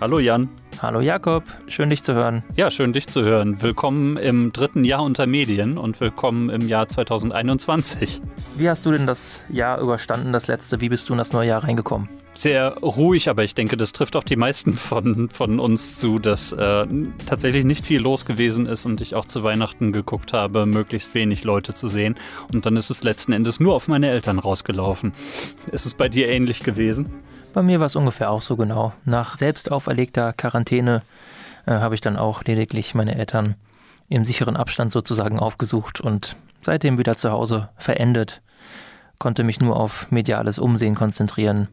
Hallo Jan. Hallo Jakob, schön dich zu hören. Ja, schön dich zu hören. Willkommen im dritten Jahr unter Medien und willkommen im Jahr 2021. Wie hast du denn das Jahr überstanden, das letzte? Wie bist du in das neue Jahr reingekommen? Sehr ruhig, aber ich denke, das trifft auf die meisten von, von uns zu, dass äh, tatsächlich nicht viel los gewesen ist und ich auch zu Weihnachten geguckt habe, möglichst wenig Leute zu sehen. Und dann ist es letzten Endes nur auf meine Eltern rausgelaufen. Ist es bei dir ähnlich gewesen? Bei mir war es ungefähr auch so genau. Nach selbst auferlegter Quarantäne äh, habe ich dann auch lediglich meine Eltern im sicheren Abstand sozusagen aufgesucht und seitdem wieder zu Hause verendet, konnte mich nur auf mediales Umsehen konzentrieren.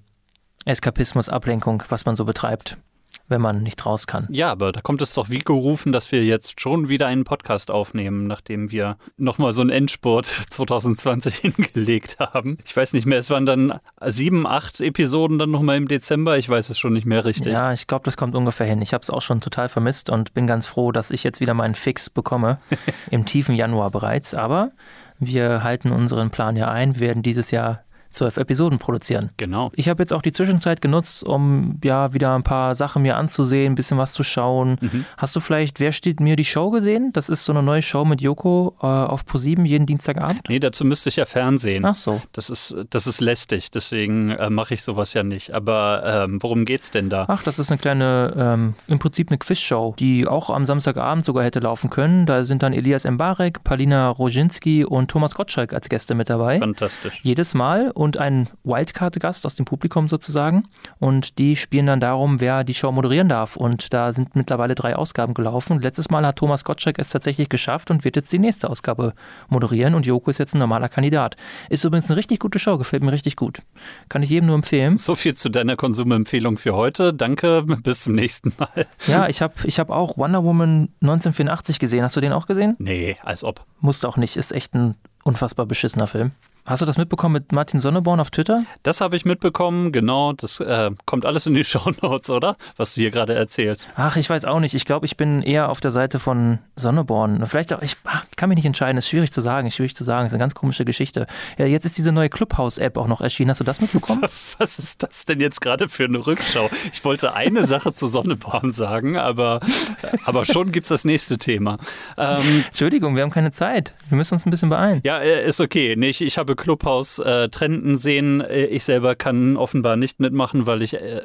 Eskapismus, Ablenkung, was man so betreibt wenn man nicht raus kann. Ja, aber da kommt es doch wie gerufen, dass wir jetzt schon wieder einen Podcast aufnehmen, nachdem wir nochmal so einen Endspurt 2020 hingelegt haben. Ich weiß nicht mehr, es waren dann sieben, acht Episoden dann nochmal im Dezember. Ich weiß es schon nicht mehr richtig. Ja, ich glaube, das kommt ungefähr hin. Ich habe es auch schon total vermisst und bin ganz froh, dass ich jetzt wieder meinen Fix bekomme. Im tiefen Januar bereits. Aber wir halten unseren Plan ja ein. Wir werden dieses Jahr zwölf Episoden produzieren. Genau. Ich habe jetzt auch die Zwischenzeit genutzt, um ja wieder ein paar Sachen mir anzusehen, ein bisschen was zu schauen. Mhm. Hast du vielleicht Wer steht mir die Show gesehen? Das ist so eine neue Show mit Joko äh, auf ProSieben jeden Dienstagabend. Nee, dazu müsste ich ja Fernsehen. Ach so. Das ist, das ist lästig, deswegen äh, mache ich sowas ja nicht. Aber ähm, worum geht's denn da? Ach, das ist eine kleine, ähm, im Prinzip eine Quizshow, die auch am Samstagabend sogar hätte laufen können. Da sind dann Elias Mbarek, Palina Roginski und Thomas Gottschalk als Gäste mit dabei. Fantastisch. Jedes Mal und ein Wildcard-Gast aus dem Publikum sozusagen. Und die spielen dann darum, wer die Show moderieren darf. Und da sind mittlerweile drei Ausgaben gelaufen. Letztes Mal hat Thomas Gottschalk es tatsächlich geschafft und wird jetzt die nächste Ausgabe moderieren. Und Joko ist jetzt ein normaler Kandidat. Ist übrigens eine richtig gute Show, gefällt mir richtig gut. Kann ich jedem nur empfehlen. So viel zu deiner Konsumempfehlung für heute. Danke, bis zum nächsten Mal. Ja, ich habe ich hab auch Wonder Woman 1984 gesehen. Hast du den auch gesehen? Nee, als ob. Musst auch nicht. Ist echt ein unfassbar beschissener Film. Hast du das mitbekommen mit Martin Sonneborn auf Twitter? Das habe ich mitbekommen, genau. Das äh, kommt alles in die Shownotes, oder? Was du hier gerade erzählst. Ach, ich weiß auch nicht. Ich glaube, ich bin eher auf der Seite von Sonneborn. Vielleicht auch, ich ach, kann mich nicht entscheiden. Ist schwierig zu sagen. Ist schwierig zu sagen. Ist eine ganz komische Geschichte. Ja, jetzt ist diese neue Clubhouse-App auch noch erschienen. Hast du das mitbekommen? Was ist das denn jetzt gerade für eine Rückschau? Ich wollte eine Sache zu Sonneborn sagen, aber, aber schon gibt es das nächste Thema. Ähm, Entschuldigung, wir haben keine Zeit. Wir müssen uns ein bisschen beeilen. Ja, äh, ist okay. Nee, ich, ich habe Clubhouse äh, Trenden sehen. Äh, ich selber kann offenbar nicht mitmachen, weil ich äh,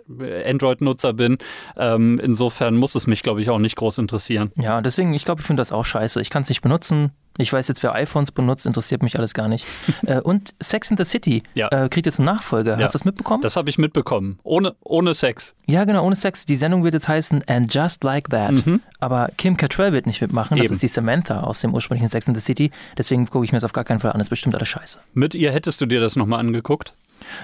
Android-Nutzer bin. Ähm, insofern muss es mich, glaube ich, auch nicht groß interessieren. Ja, deswegen, ich glaube, ich finde das auch scheiße. Ich kann es nicht benutzen. Ich weiß jetzt, wer iPhones benutzt, interessiert mich alles gar nicht. äh, und Sex in the City ja. äh, kriegt jetzt eine Nachfolge. Ja. Hast du das mitbekommen? Das habe ich mitbekommen. Ohne, ohne Sex. Ja, genau, ohne Sex. Die Sendung wird jetzt heißen And Just Like That. Mhm. Aber Kim Cattrall wird nicht mitmachen. Das Eben. ist die Samantha aus dem ursprünglichen Sex in the City. Deswegen gucke ich mir das auf gar keinen Fall an. Das ist bestimmt alles scheiße. Mit ihr hättest du dir das nochmal angeguckt?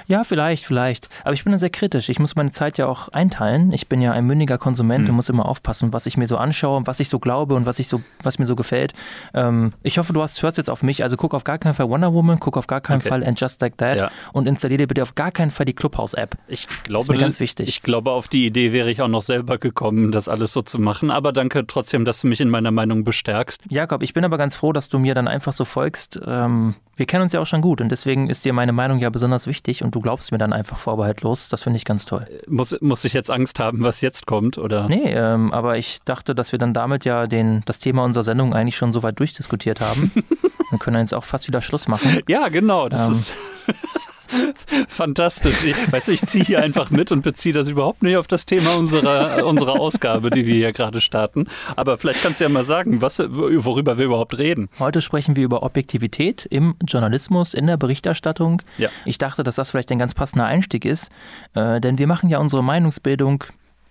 Ja, vielleicht, vielleicht. Aber ich bin da sehr kritisch. Ich muss meine Zeit ja auch einteilen. Ich bin ja ein mündiger Konsument mhm. und muss immer aufpassen, was ich mir so anschaue, was ich so glaube und was ich so, was mir so gefällt. Ähm, ich hoffe, du hast, hörst jetzt auf mich. Also guck auf gar keinen Fall Wonder Woman, guck auf gar keinen okay. Fall And Just Like That ja. und installiere dir bitte auf gar keinen Fall die Clubhouse-App. Ich glaube, das ist mir ganz wichtig. Ich glaube, auf die Idee wäre ich auch noch selber gekommen, das alles so zu machen. Aber danke trotzdem, dass du mich in meiner Meinung bestärkst. Jakob, ich bin aber ganz froh, dass du mir dann einfach so folgst. Ähm, wir kennen uns ja auch schon gut und deswegen ist dir meine Meinung ja besonders wichtig und du glaubst mir dann einfach vorbehaltlos. Das finde ich ganz toll. Muss, muss ich jetzt Angst haben, was jetzt kommt, oder? Nee, ähm, aber ich dachte, dass wir dann damit ja den, das Thema unserer Sendung eigentlich schon so weit durchdiskutiert haben. Wir können jetzt auch fast wieder Schluss machen. Ja, genau. Das ähm, ist. Fantastisch. Ich, weißt du, ich ziehe hier einfach mit und beziehe das überhaupt nicht auf das Thema unserer, unserer Ausgabe, die wir hier gerade starten. Aber vielleicht kannst du ja mal sagen, was, worüber wir überhaupt reden. Heute sprechen wir über Objektivität im Journalismus, in der Berichterstattung. Ja. Ich dachte, dass das vielleicht ein ganz passender Einstieg ist, äh, denn wir machen ja unsere Meinungsbildung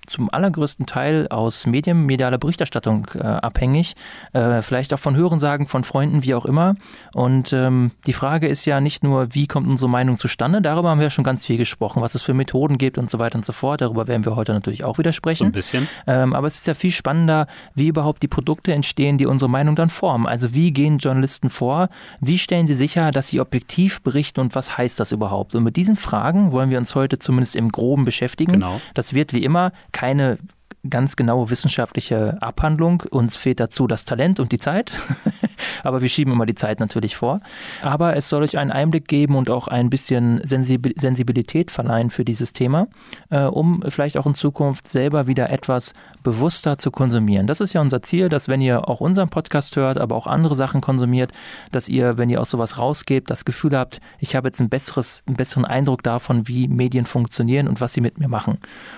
zum allergrößten Teil aus Medien, medialer Berichterstattung äh, abhängig, äh, vielleicht auch von Hörensagen von Freunden, wie auch immer. Und ähm, die Frage ist ja nicht nur, wie kommt unsere Meinung zustande, darüber haben wir ja schon ganz viel gesprochen, was es für Methoden gibt und so weiter und so fort. Darüber werden wir heute natürlich auch wieder sprechen. So ein bisschen. Ähm, aber es ist ja viel spannender, wie überhaupt die Produkte entstehen, die unsere Meinung dann formen. Also wie gehen Journalisten vor? Wie stellen sie sicher, dass sie objektiv berichten und was heißt das überhaupt? Und mit diesen Fragen wollen wir uns heute zumindest im Groben beschäftigen. Genau. Das wird wie immer keine ganz genaue wissenschaftliche Abhandlung. Uns fehlt dazu das Talent und die Zeit. Aber wir schieben immer die Zeit natürlich vor. Aber es soll euch einen Einblick geben und auch ein bisschen Sensibilität verleihen für dieses Thema, äh, um vielleicht auch in Zukunft selber wieder etwas bewusster zu konsumieren. Das ist ja unser Ziel, dass wenn ihr auch unseren Podcast hört, aber auch andere Sachen konsumiert, dass ihr, wenn ihr aus sowas rausgebt, das Gefühl habt, ich habe jetzt ein besseres, einen besseren Eindruck davon, wie Medien funktionieren und was sie mit mir machen.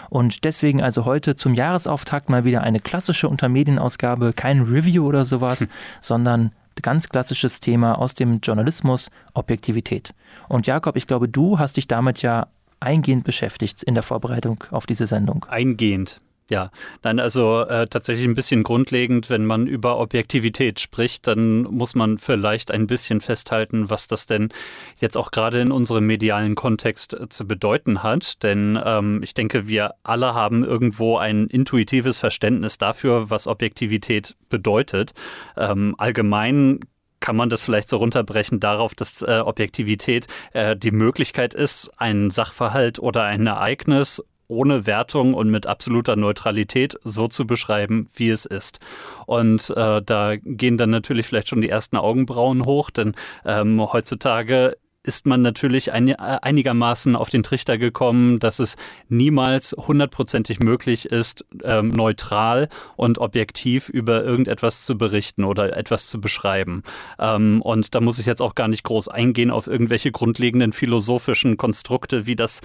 Und deswegen also heute zum Jahresauftakt mal wieder eine klassische Untermedienausgabe, kein Review oder sowas, hm. sondern ganz klassisches Thema aus dem Journalismus, Objektivität. Und Jakob, ich glaube, du hast dich damit ja eingehend beschäftigt in der Vorbereitung auf diese Sendung. Eingehend. Ja, nein, also äh, tatsächlich ein bisschen grundlegend, wenn man über Objektivität spricht, dann muss man vielleicht ein bisschen festhalten, was das denn jetzt auch gerade in unserem medialen Kontext äh, zu bedeuten hat. Denn ähm, ich denke, wir alle haben irgendwo ein intuitives Verständnis dafür, was Objektivität bedeutet. Ähm, allgemein kann man das vielleicht so runterbrechen darauf, dass äh, Objektivität äh, die Möglichkeit ist, einen Sachverhalt oder ein Ereignis ohne Wertung und mit absoluter Neutralität so zu beschreiben, wie es ist. Und äh, da gehen dann natürlich vielleicht schon die ersten Augenbrauen hoch, denn ähm, heutzutage ist man natürlich ein, einigermaßen auf den Trichter gekommen, dass es niemals hundertprozentig möglich ist, ähm, neutral und objektiv über irgendetwas zu berichten oder etwas zu beschreiben. Ähm, und da muss ich jetzt auch gar nicht groß eingehen auf irgendwelche grundlegenden philosophischen Konstrukte, wie das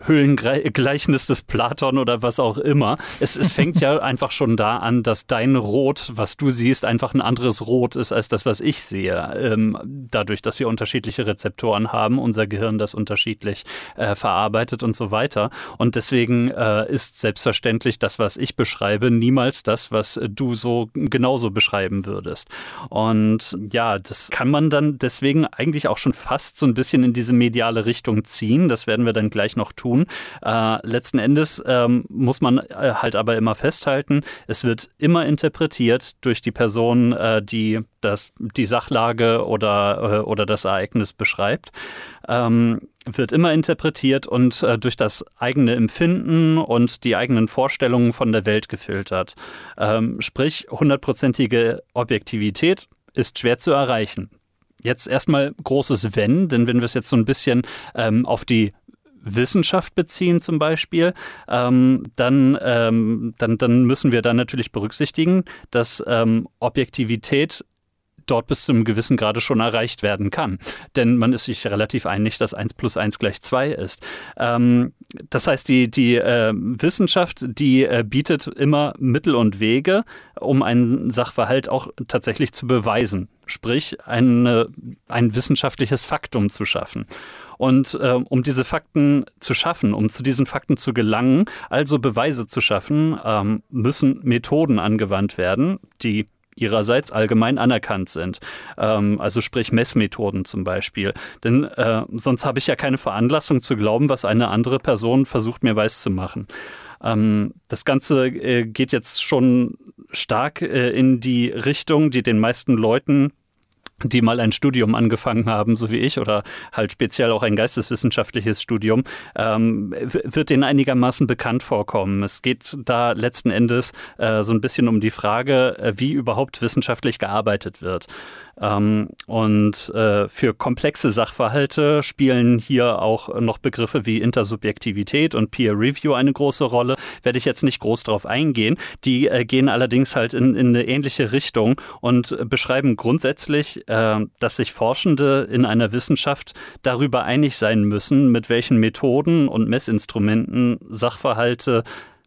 Höhlengleichnis des Platon oder was auch immer. Es, es fängt ja einfach schon da an, dass dein Rot, was du siehst, einfach ein anderes Rot ist als das, was ich sehe. Ähm, dadurch, dass wir unterschiedliche Rezeptoren haben, unser Gehirn das unterschiedlich äh, verarbeitet und so weiter. Und deswegen äh, ist selbstverständlich das, was ich beschreibe, niemals das, was du so genauso beschreiben würdest. Und ja, das kann man dann deswegen eigentlich auch schon fast so ein bisschen in diese mediale Richtung ziehen. Das werden wir dann gleich noch tun tun. Äh, letzten Endes ähm, muss man äh, halt aber immer festhalten, es wird immer interpretiert durch die Person, äh, die das, die Sachlage oder, äh, oder das Ereignis beschreibt. Ähm, wird immer interpretiert und äh, durch das eigene Empfinden und die eigenen Vorstellungen von der Welt gefiltert. Ähm, sprich, hundertprozentige Objektivität ist schwer zu erreichen. Jetzt erstmal großes Wenn, denn wenn wir es jetzt so ein bisschen ähm, auf die Wissenschaft beziehen zum Beispiel, ähm, dann, ähm, dann, dann müssen wir da natürlich berücksichtigen, dass ähm, Objektivität dort bis zu einem gewissen Grade schon erreicht werden kann. Denn man ist sich relativ einig, dass 1 plus 1 gleich 2 ist. Ähm, das heißt, die, die äh, Wissenschaft, die äh, bietet immer Mittel und Wege, um einen Sachverhalt auch tatsächlich zu beweisen. Sprich, eine, ein wissenschaftliches Faktum zu schaffen. Und äh, um diese Fakten zu schaffen, um zu diesen Fakten zu gelangen, also Beweise zu schaffen, ähm, müssen Methoden angewandt werden, die ihrerseits allgemein anerkannt sind. Ähm, also sprich Messmethoden zum Beispiel. Denn äh, sonst habe ich ja keine Veranlassung zu glauben, was eine andere Person versucht mir weiß zu machen. Ähm, das Ganze äh, geht jetzt schon stark äh, in die Richtung, die den meisten Leuten die mal ein Studium angefangen haben, so wie ich, oder halt speziell auch ein geisteswissenschaftliches Studium, ähm, wird denen einigermaßen bekannt vorkommen. Es geht da letzten Endes äh, so ein bisschen um die Frage, äh, wie überhaupt wissenschaftlich gearbeitet wird. Ähm, und äh, für komplexe Sachverhalte spielen hier auch noch Begriffe wie Intersubjektivität und Peer Review eine große Rolle. Werde ich jetzt nicht groß drauf eingehen. Die äh, gehen allerdings halt in, in, eine ähnliche Richtung und beschreiben grundsätzlich, äh, dass sich Forschende in einer Wissenschaft darüber einig sein müssen, mit welchen Methoden und Messinstrumenten Sachverhalte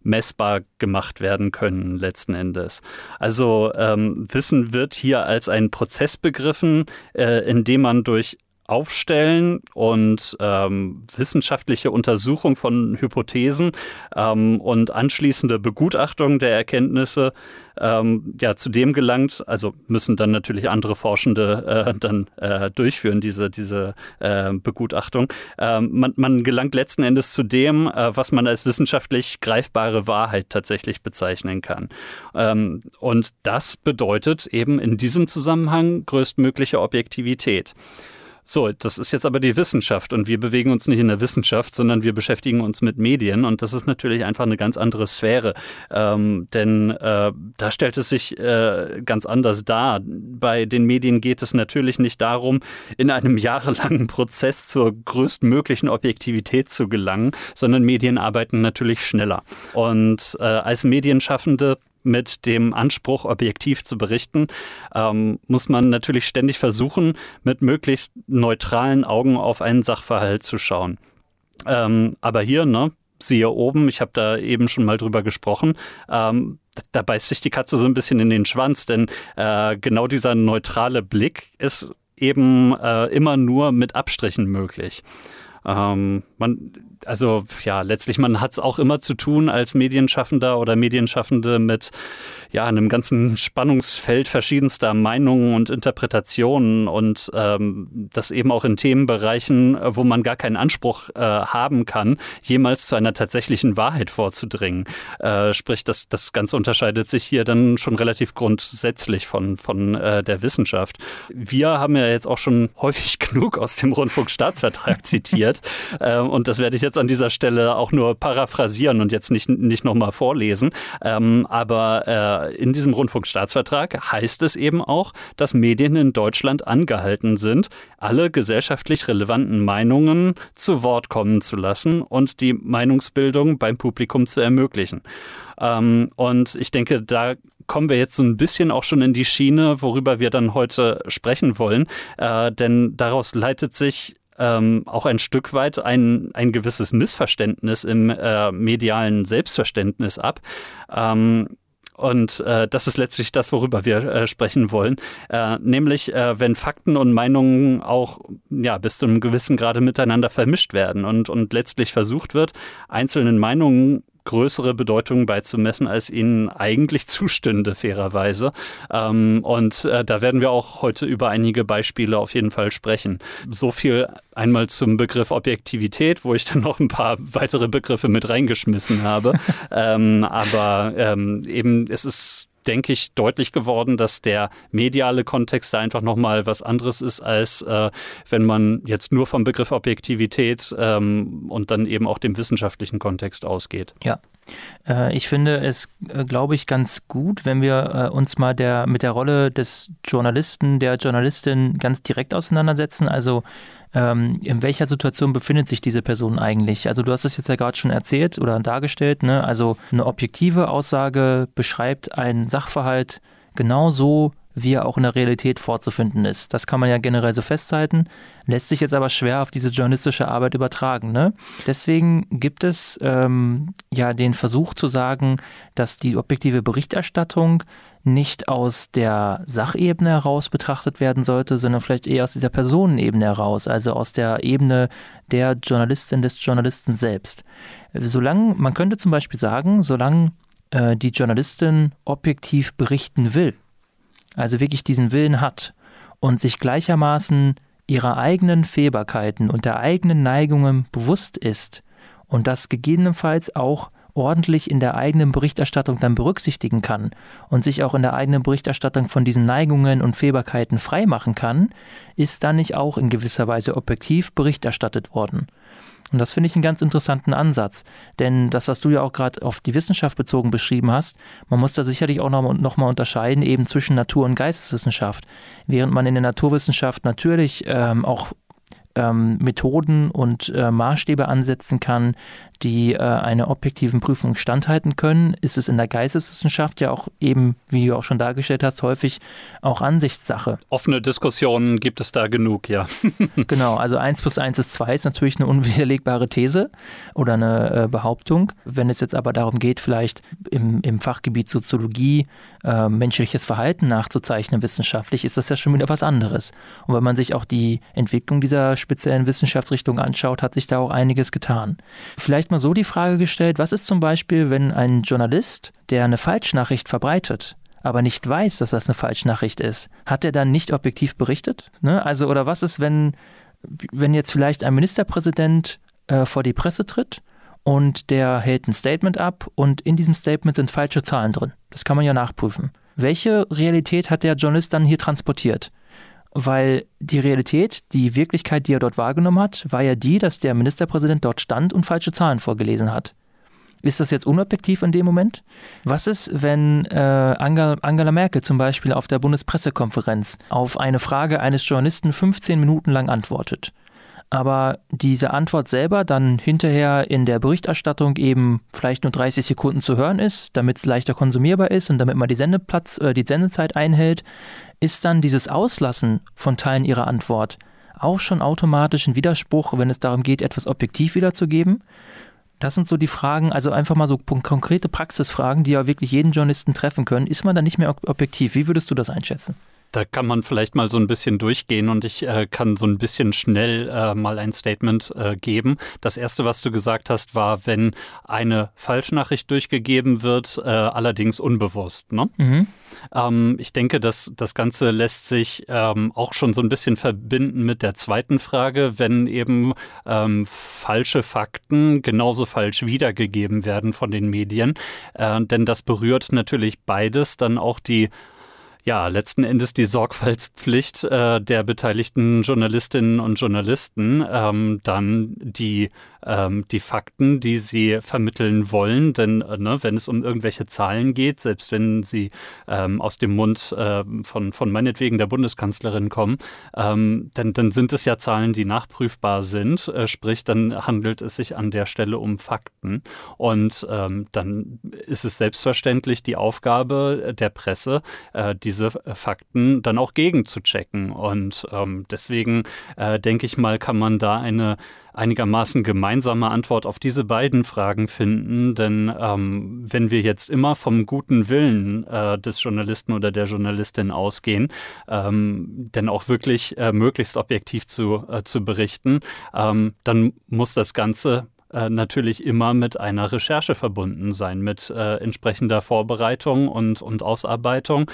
messbar gemacht werden können letzten Endes. Also ähm, Wissen wird hier als ein Prozess begriffen, äh, in dem man durch Aufstellen und ähm, wissenschaftliche Untersuchung von Hypothesen ähm, und anschließende Begutachtung der Erkenntnisse ähm, ja zu dem gelangt. Also müssen dann natürlich andere Forschende äh, dann äh, durchführen diese diese äh, Begutachtung. Ähm, man, man gelangt letzten Endes zu dem, äh, was man als wissenschaftlich greifbare Wahrheit tatsächlich bezeichnen kann. Ähm, und das bedeutet eben in diesem Zusammenhang größtmögliche Objektivität. So, das ist jetzt aber die Wissenschaft und wir bewegen uns nicht in der Wissenschaft, sondern wir beschäftigen uns mit Medien und das ist natürlich einfach eine ganz andere Sphäre, ähm, denn äh, da stellt es sich äh, ganz anders dar. Bei den Medien geht es natürlich nicht darum, in einem jahrelangen Prozess zur größtmöglichen Objektivität zu gelangen, sondern Medien arbeiten natürlich schneller. Und äh, als Medienschaffende mit dem Anspruch, objektiv zu berichten, ähm, muss man natürlich ständig versuchen, mit möglichst neutralen Augen auf einen Sachverhalt zu schauen. Ähm, aber hier, ne, siehe oben, ich habe da eben schon mal drüber gesprochen, ähm, da beißt sich die Katze so ein bisschen in den Schwanz, denn äh, genau dieser neutrale Blick ist eben äh, immer nur mit Abstrichen möglich. Ähm, man, also ja, letztlich, man hat es auch immer zu tun als Medienschaffender oder Medienschaffende mit ja, einem ganzen Spannungsfeld verschiedenster Meinungen und Interpretationen und ähm, das eben auch in Themenbereichen, wo man gar keinen Anspruch äh, haben kann, jemals zu einer tatsächlichen Wahrheit vorzudringen. Äh, sprich, das, das Ganze unterscheidet sich hier dann schon relativ grundsätzlich von, von äh, der Wissenschaft. Wir haben ja jetzt auch schon häufig genug aus dem Rundfunkstaatsvertrag zitiert äh, und das werde ich jetzt an dieser Stelle auch nur paraphrasieren und jetzt nicht, nicht nochmal vorlesen. Ähm, aber äh, in diesem Rundfunkstaatsvertrag heißt es eben auch, dass Medien in Deutschland angehalten sind, alle gesellschaftlich relevanten Meinungen zu Wort kommen zu lassen und die Meinungsbildung beim Publikum zu ermöglichen. Ähm, und ich denke, da kommen wir jetzt so ein bisschen auch schon in die Schiene, worüber wir dann heute sprechen wollen. Äh, denn daraus leitet sich ähm, auch ein Stück weit ein, ein gewisses Missverständnis im äh, medialen Selbstverständnis ab. Ähm, und äh, das ist letztlich das, worüber wir äh, sprechen wollen. Äh, nämlich, äh, wenn Fakten und Meinungen auch ja, bis zu einem gewissen Grade miteinander vermischt werden und, und letztlich versucht wird, einzelnen Meinungen größere Bedeutung beizumessen, als ihnen eigentlich zustünde, fairerweise. Ähm, und äh, da werden wir auch heute über einige Beispiele auf jeden Fall sprechen. So viel einmal zum Begriff Objektivität, wo ich dann noch ein paar weitere Begriffe mit reingeschmissen habe. ähm, aber ähm, eben, es ist denke ich, deutlich geworden, dass der mediale Kontext da einfach nochmal was anderes ist, als äh, wenn man jetzt nur vom Begriff Objektivität ähm, und dann eben auch dem wissenschaftlichen Kontext ausgeht. Ja, äh, ich finde es, äh, glaube ich, ganz gut, wenn wir äh, uns mal der, mit der Rolle des Journalisten, der Journalistin ganz direkt auseinandersetzen. Also ähm, in welcher Situation befindet sich diese Person eigentlich? Also du hast es jetzt ja gerade schon erzählt oder dargestellt. Ne? Also eine objektive Aussage beschreibt einen Sachverhalt genau so, wie er auch in der Realität vorzufinden ist. Das kann man ja generell so festhalten, lässt sich jetzt aber schwer auf diese journalistische Arbeit übertragen. Ne? Deswegen gibt es ähm, ja den Versuch zu sagen, dass die objektive Berichterstattung nicht aus der Sachebene heraus betrachtet werden sollte, sondern vielleicht eher aus dieser Personenebene heraus, also aus der Ebene der Journalistin des Journalisten selbst. Solange, man könnte zum Beispiel sagen, solange äh, die Journalistin objektiv berichten will, also wirklich diesen Willen hat und sich gleichermaßen ihrer eigenen Fehlbarkeiten und der eigenen Neigungen bewusst ist und das gegebenenfalls auch ordentlich in der eigenen Berichterstattung dann berücksichtigen kann und sich auch in der eigenen Berichterstattung von diesen Neigungen und Fehlbarkeiten freimachen kann, ist dann nicht auch in gewisser Weise objektiv Bericht erstattet worden. Und das finde ich einen ganz interessanten Ansatz. Denn das, was du ja auch gerade auf die Wissenschaft bezogen beschrieben hast, man muss da sicherlich auch noch, noch mal unterscheiden eben zwischen Natur- und Geisteswissenschaft. Während man in der Naturwissenschaft natürlich ähm, auch ähm, Methoden und äh, Maßstäbe ansetzen kann, die äh, einer objektiven Prüfung standhalten können, ist es in der Geisteswissenschaft ja auch eben, wie du auch schon dargestellt hast, häufig auch Ansichtssache. Offene Diskussionen gibt es da genug, ja. genau, also 1 plus 1 ist 2 ist natürlich eine unwiderlegbare These oder eine äh, Behauptung. Wenn es jetzt aber darum geht, vielleicht im, im Fachgebiet Soziologie äh, menschliches Verhalten nachzuzeichnen wissenschaftlich, ist das ja schon wieder was anderes. Und wenn man sich auch die Entwicklung dieser speziellen Wissenschaftsrichtung anschaut, hat sich da auch einiges getan. Vielleicht vielleicht mal so die Frage gestellt, was ist zum Beispiel, wenn ein Journalist, der eine Falschnachricht verbreitet, aber nicht weiß, dass das eine Falschnachricht ist, hat er dann nicht objektiv berichtet? Ne? Also, oder was ist, wenn, wenn jetzt vielleicht ein Ministerpräsident äh, vor die Presse tritt und der hält ein Statement ab und in diesem Statement sind falsche Zahlen drin? Das kann man ja nachprüfen. Welche Realität hat der Journalist dann hier transportiert? Weil die Realität, die Wirklichkeit, die er dort wahrgenommen hat, war ja die, dass der Ministerpräsident dort stand und falsche Zahlen vorgelesen hat. Ist das jetzt unobjektiv in dem Moment? Was ist, wenn äh, Angela Merkel zum Beispiel auf der Bundespressekonferenz auf eine Frage eines Journalisten 15 Minuten lang antwortet? Aber diese Antwort selber dann hinterher in der Berichterstattung eben vielleicht nur 30 Sekunden zu hören ist, damit es leichter konsumierbar ist und damit man die Sendeplatz, äh, die Sendezeit einhält, ist dann dieses Auslassen von Teilen ihrer Antwort auch schon automatisch ein Widerspruch, wenn es darum geht, etwas objektiv wiederzugeben? Das sind so die Fragen, also einfach mal so konkrete Praxisfragen, die ja wirklich jeden Journalisten treffen können. Ist man da nicht mehr objektiv? Wie würdest du das einschätzen? Da kann man vielleicht mal so ein bisschen durchgehen und ich äh, kann so ein bisschen schnell äh, mal ein Statement äh, geben. Das erste, was du gesagt hast, war, wenn eine Falschnachricht durchgegeben wird, äh, allerdings unbewusst. Ne? Mhm. Ähm, ich denke, dass das Ganze lässt sich ähm, auch schon so ein bisschen verbinden mit der zweiten Frage, wenn eben ähm, falsche Fakten genauso falsch wiedergegeben werden von den Medien. Äh, denn das berührt natürlich beides, dann auch die ja, letzten Endes die Sorgfaltspflicht äh, der beteiligten Journalistinnen und Journalisten, ähm, dann die ähm, die Fakten, die sie vermitteln wollen. Denn äh, ne, wenn es um irgendwelche Zahlen geht, selbst wenn sie ähm, aus dem Mund äh, von, von meinetwegen der Bundeskanzlerin kommen, ähm, dann, dann sind es ja Zahlen, die nachprüfbar sind. Äh, sprich, dann handelt es sich an der Stelle um Fakten. Und ähm, dann ist es selbstverständlich die Aufgabe der Presse, äh, diese Fakten dann auch gegenzuchecken. Und ähm, deswegen äh, denke ich mal, kann man da eine einigermaßen gemeinsame Antwort auf diese beiden Fragen finden. Denn ähm, wenn wir jetzt immer vom guten Willen äh, des Journalisten oder der Journalistin ausgehen, ähm, denn auch wirklich äh, möglichst objektiv zu, äh, zu berichten, ähm, dann muss das Ganze äh, natürlich immer mit einer Recherche verbunden sein, mit äh, entsprechender Vorbereitung und, und Ausarbeitung.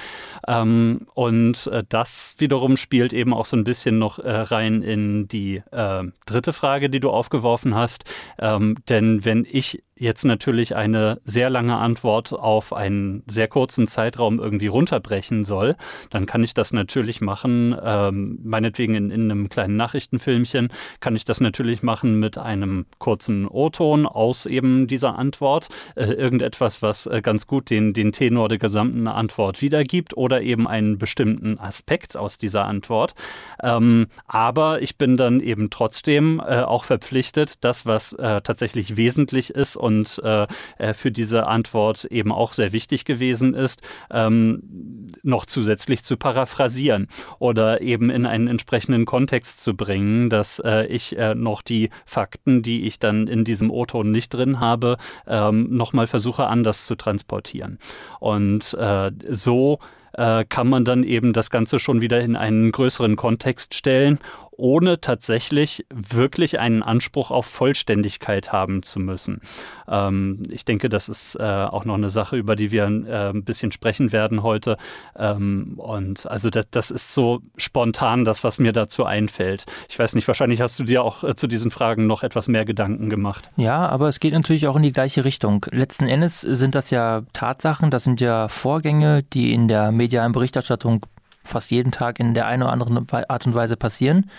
Ähm, und äh, das wiederum spielt eben auch so ein bisschen noch äh, rein in die äh, dritte Frage, die du aufgeworfen hast. Ähm, denn wenn ich jetzt natürlich eine sehr lange Antwort auf einen sehr kurzen Zeitraum irgendwie runterbrechen soll, dann kann ich das natürlich machen, ähm, meinetwegen in, in einem kleinen Nachrichtenfilmchen, kann ich das natürlich machen mit einem kurzen O-Ton aus eben dieser Antwort, äh, irgendetwas, was äh, ganz gut den, den Tenor der gesamten Antwort wiedergibt oder eben einen bestimmten Aspekt aus dieser Antwort. Ähm, aber ich bin dann eben trotzdem äh, auch verpflichtet, das, was äh, tatsächlich wesentlich ist und äh, äh, für diese Antwort eben auch sehr wichtig gewesen ist, ähm, noch zusätzlich zu paraphrasieren oder eben in einen entsprechenden Kontext zu bringen, dass äh, ich äh, noch die Fakten, die ich dann in diesem O-Ton nicht drin habe, ähm, nochmal versuche anders zu transportieren. Und äh, so äh, kann man dann eben das Ganze schon wieder in einen größeren Kontext stellen ohne tatsächlich wirklich einen Anspruch auf Vollständigkeit haben zu müssen. Ähm, ich denke, das ist äh, auch noch eine Sache, über die wir äh, ein bisschen sprechen werden heute. Ähm, und also das, das, ist so spontan das, was mir dazu einfällt. Ich weiß nicht, wahrscheinlich hast du dir auch äh, zu diesen Fragen noch etwas mehr Gedanken gemacht. Ja, aber es geht natürlich auch in die gleiche Richtung. Letzten Endes sind das ja Tatsachen, das sind ja Vorgänge, die in der medialen Berichterstattung fast jeden Tag in der einen oder anderen Art und Weise passieren.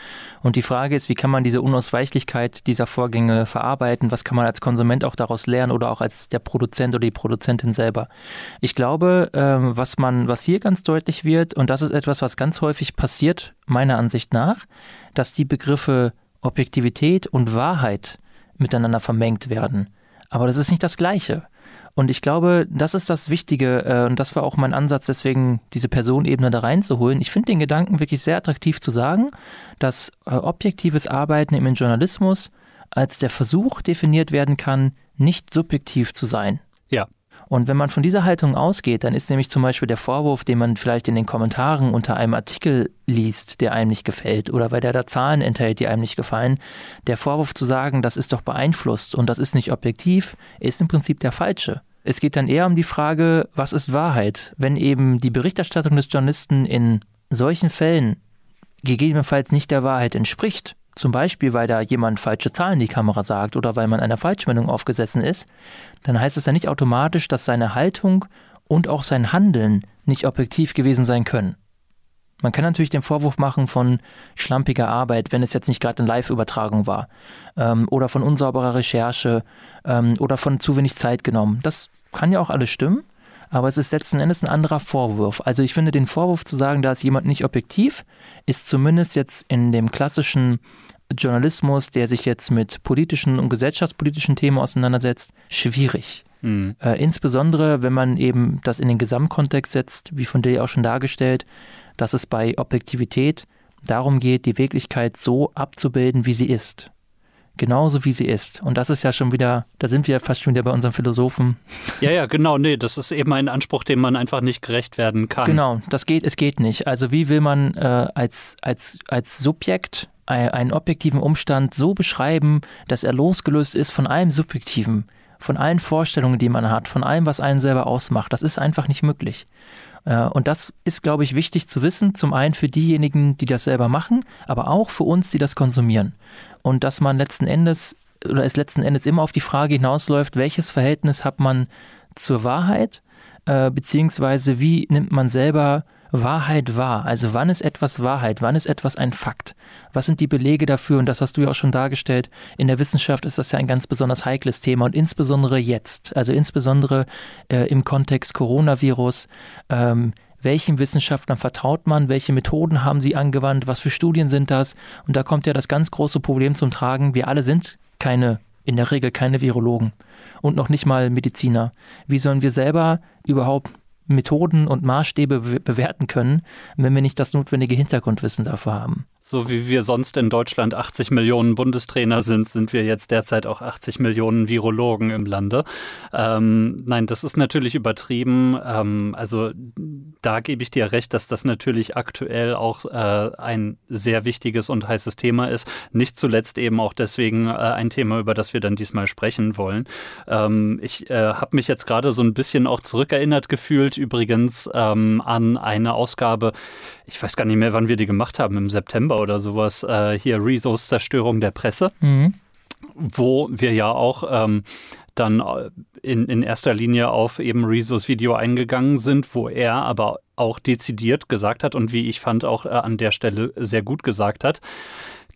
Und die Frage ist, wie kann man diese Unausweichlichkeit dieser Vorgänge verarbeiten? Was kann man als Konsument auch daraus lernen oder auch als der Produzent oder die Produzentin selber? Ich glaube, ähm, was man, was hier ganz deutlich wird, und das ist etwas, was ganz häufig passiert, meiner Ansicht nach, dass die Begriffe Objektivität und Wahrheit miteinander vermengt werden. Aber das ist nicht das Gleiche. Und ich glaube, das ist das Wichtige äh, und das war auch mein Ansatz, deswegen diese Personebene da reinzuholen. Ich finde den Gedanken wirklich sehr attraktiv zu sagen, dass äh, objektives Arbeiten im Journalismus als der Versuch definiert werden kann, nicht subjektiv zu sein. Und wenn man von dieser Haltung ausgeht, dann ist nämlich zum Beispiel der Vorwurf, den man vielleicht in den Kommentaren unter einem Artikel liest, der einem nicht gefällt, oder weil der da Zahlen enthält, die einem nicht gefallen, der Vorwurf zu sagen, das ist doch beeinflusst und das ist nicht objektiv, ist im Prinzip der falsche. Es geht dann eher um die Frage, was ist Wahrheit? Wenn eben die Berichterstattung des Journalisten in solchen Fällen gegebenenfalls nicht der Wahrheit entspricht, zum Beispiel weil da jemand falsche Zahlen in die Kamera sagt oder weil man einer Falschmeldung aufgesessen ist, dann heißt es ja nicht automatisch, dass seine Haltung und auch sein Handeln nicht objektiv gewesen sein können. Man kann natürlich den Vorwurf machen von schlampiger Arbeit, wenn es jetzt nicht gerade eine Live-Übertragung war. Ähm, oder von unsauberer Recherche ähm, oder von zu wenig Zeit genommen. Das kann ja auch alles stimmen. Aber es ist letzten Endes ein anderer Vorwurf. Also ich finde den Vorwurf zu sagen, da ist jemand nicht objektiv, ist zumindest jetzt in dem klassischen Journalismus, der sich jetzt mit politischen und gesellschaftspolitischen Themen auseinandersetzt, schwierig. Mhm. Äh, insbesondere, wenn man eben das in den Gesamtkontext setzt, wie von dir auch schon dargestellt, dass es bei Objektivität darum geht, die Wirklichkeit so abzubilden, wie sie ist. Genauso wie sie ist. Und das ist ja schon wieder, da sind wir fast schon wieder bei unserem Philosophen. Ja, ja, genau, nee, das ist eben ein Anspruch, dem man einfach nicht gerecht werden kann. Genau, das geht, es geht nicht. Also wie will man äh, als, als, als Subjekt einen objektiven Umstand so beschreiben, dass er losgelöst ist von allem Subjektiven, von allen Vorstellungen, die man hat, von allem, was einen selber ausmacht. Das ist einfach nicht möglich. Äh, und das ist, glaube ich, wichtig zu wissen. Zum einen für diejenigen, die das selber machen, aber auch für uns, die das konsumieren. Und dass man letzten Endes oder es letzten Endes immer auf die Frage hinausläuft, welches Verhältnis hat man zur Wahrheit, äh, beziehungsweise wie nimmt man selber Wahrheit wahr? Also wann ist etwas Wahrheit? Wann ist etwas ein Fakt? Was sind die Belege dafür? Und das hast du ja auch schon dargestellt. In der Wissenschaft ist das ja ein ganz besonders heikles Thema und insbesondere jetzt, also insbesondere äh, im Kontext Coronavirus. Ähm, welchen Wissenschaftlern vertraut man, welche Methoden haben sie angewandt, was für Studien sind das? Und da kommt ja das ganz große Problem zum Tragen. Wir alle sind keine, in der Regel keine Virologen und noch nicht mal Mediziner. Wie sollen wir selber überhaupt Methoden und Maßstäbe bewerten können, wenn wir nicht das notwendige Hintergrundwissen dafür haben. So wie wir sonst in Deutschland 80 Millionen Bundestrainer sind, sind wir jetzt derzeit auch 80 Millionen Virologen im Lande. Ähm, nein, das ist natürlich übertrieben. Ähm, also da gebe ich dir recht, dass das natürlich aktuell auch äh, ein sehr wichtiges und heißes Thema ist. Nicht zuletzt eben auch deswegen äh, ein Thema, über das wir dann diesmal sprechen wollen. Ähm, ich äh, habe mich jetzt gerade so ein bisschen auch zurückerinnert gefühlt, übrigens ähm, an eine Ausgabe, ich weiß gar nicht mehr, wann wir die gemacht haben, im September oder sowas, äh, hier Rezos Zerstörung der Presse, mhm. wo wir ja auch ähm, dann äh, in, in erster Linie auf eben Rezos Video eingegangen sind, wo er aber auch dezidiert gesagt hat und wie ich fand auch äh, an der Stelle sehr gut gesagt hat,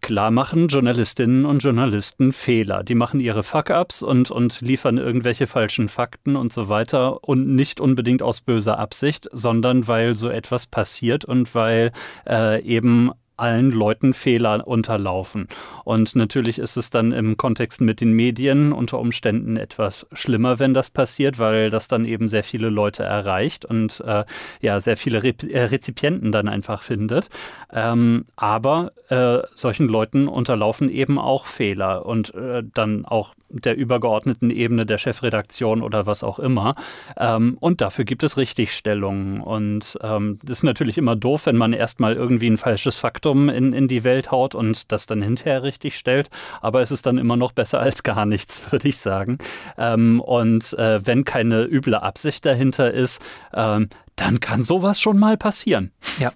Klar machen Journalistinnen und Journalisten Fehler. Die machen ihre Fuck-ups und, und liefern irgendwelche falschen Fakten und so weiter und nicht unbedingt aus böser Absicht, sondern weil so etwas passiert und weil äh, eben allen Leuten Fehler unterlaufen. Und natürlich ist es dann im Kontext mit den Medien unter Umständen etwas schlimmer, wenn das passiert, weil das dann eben sehr viele Leute erreicht und äh, ja, sehr viele Re äh, Rezipienten dann einfach findet. Ähm, aber äh, solchen Leuten unterlaufen eben auch Fehler und äh, dann auch der übergeordneten Ebene der Chefredaktion oder was auch immer. Ähm, und dafür gibt es Richtigstellungen. Und ähm, das ist natürlich immer doof, wenn man erstmal irgendwie ein falsches Faktum in, in die Welt haut und das dann hinterher richtig stellt. Aber es ist dann immer noch besser als gar nichts, würde ich sagen. Ähm, und äh, wenn keine üble Absicht dahinter ist, ähm, dann kann sowas schon mal passieren. Ja.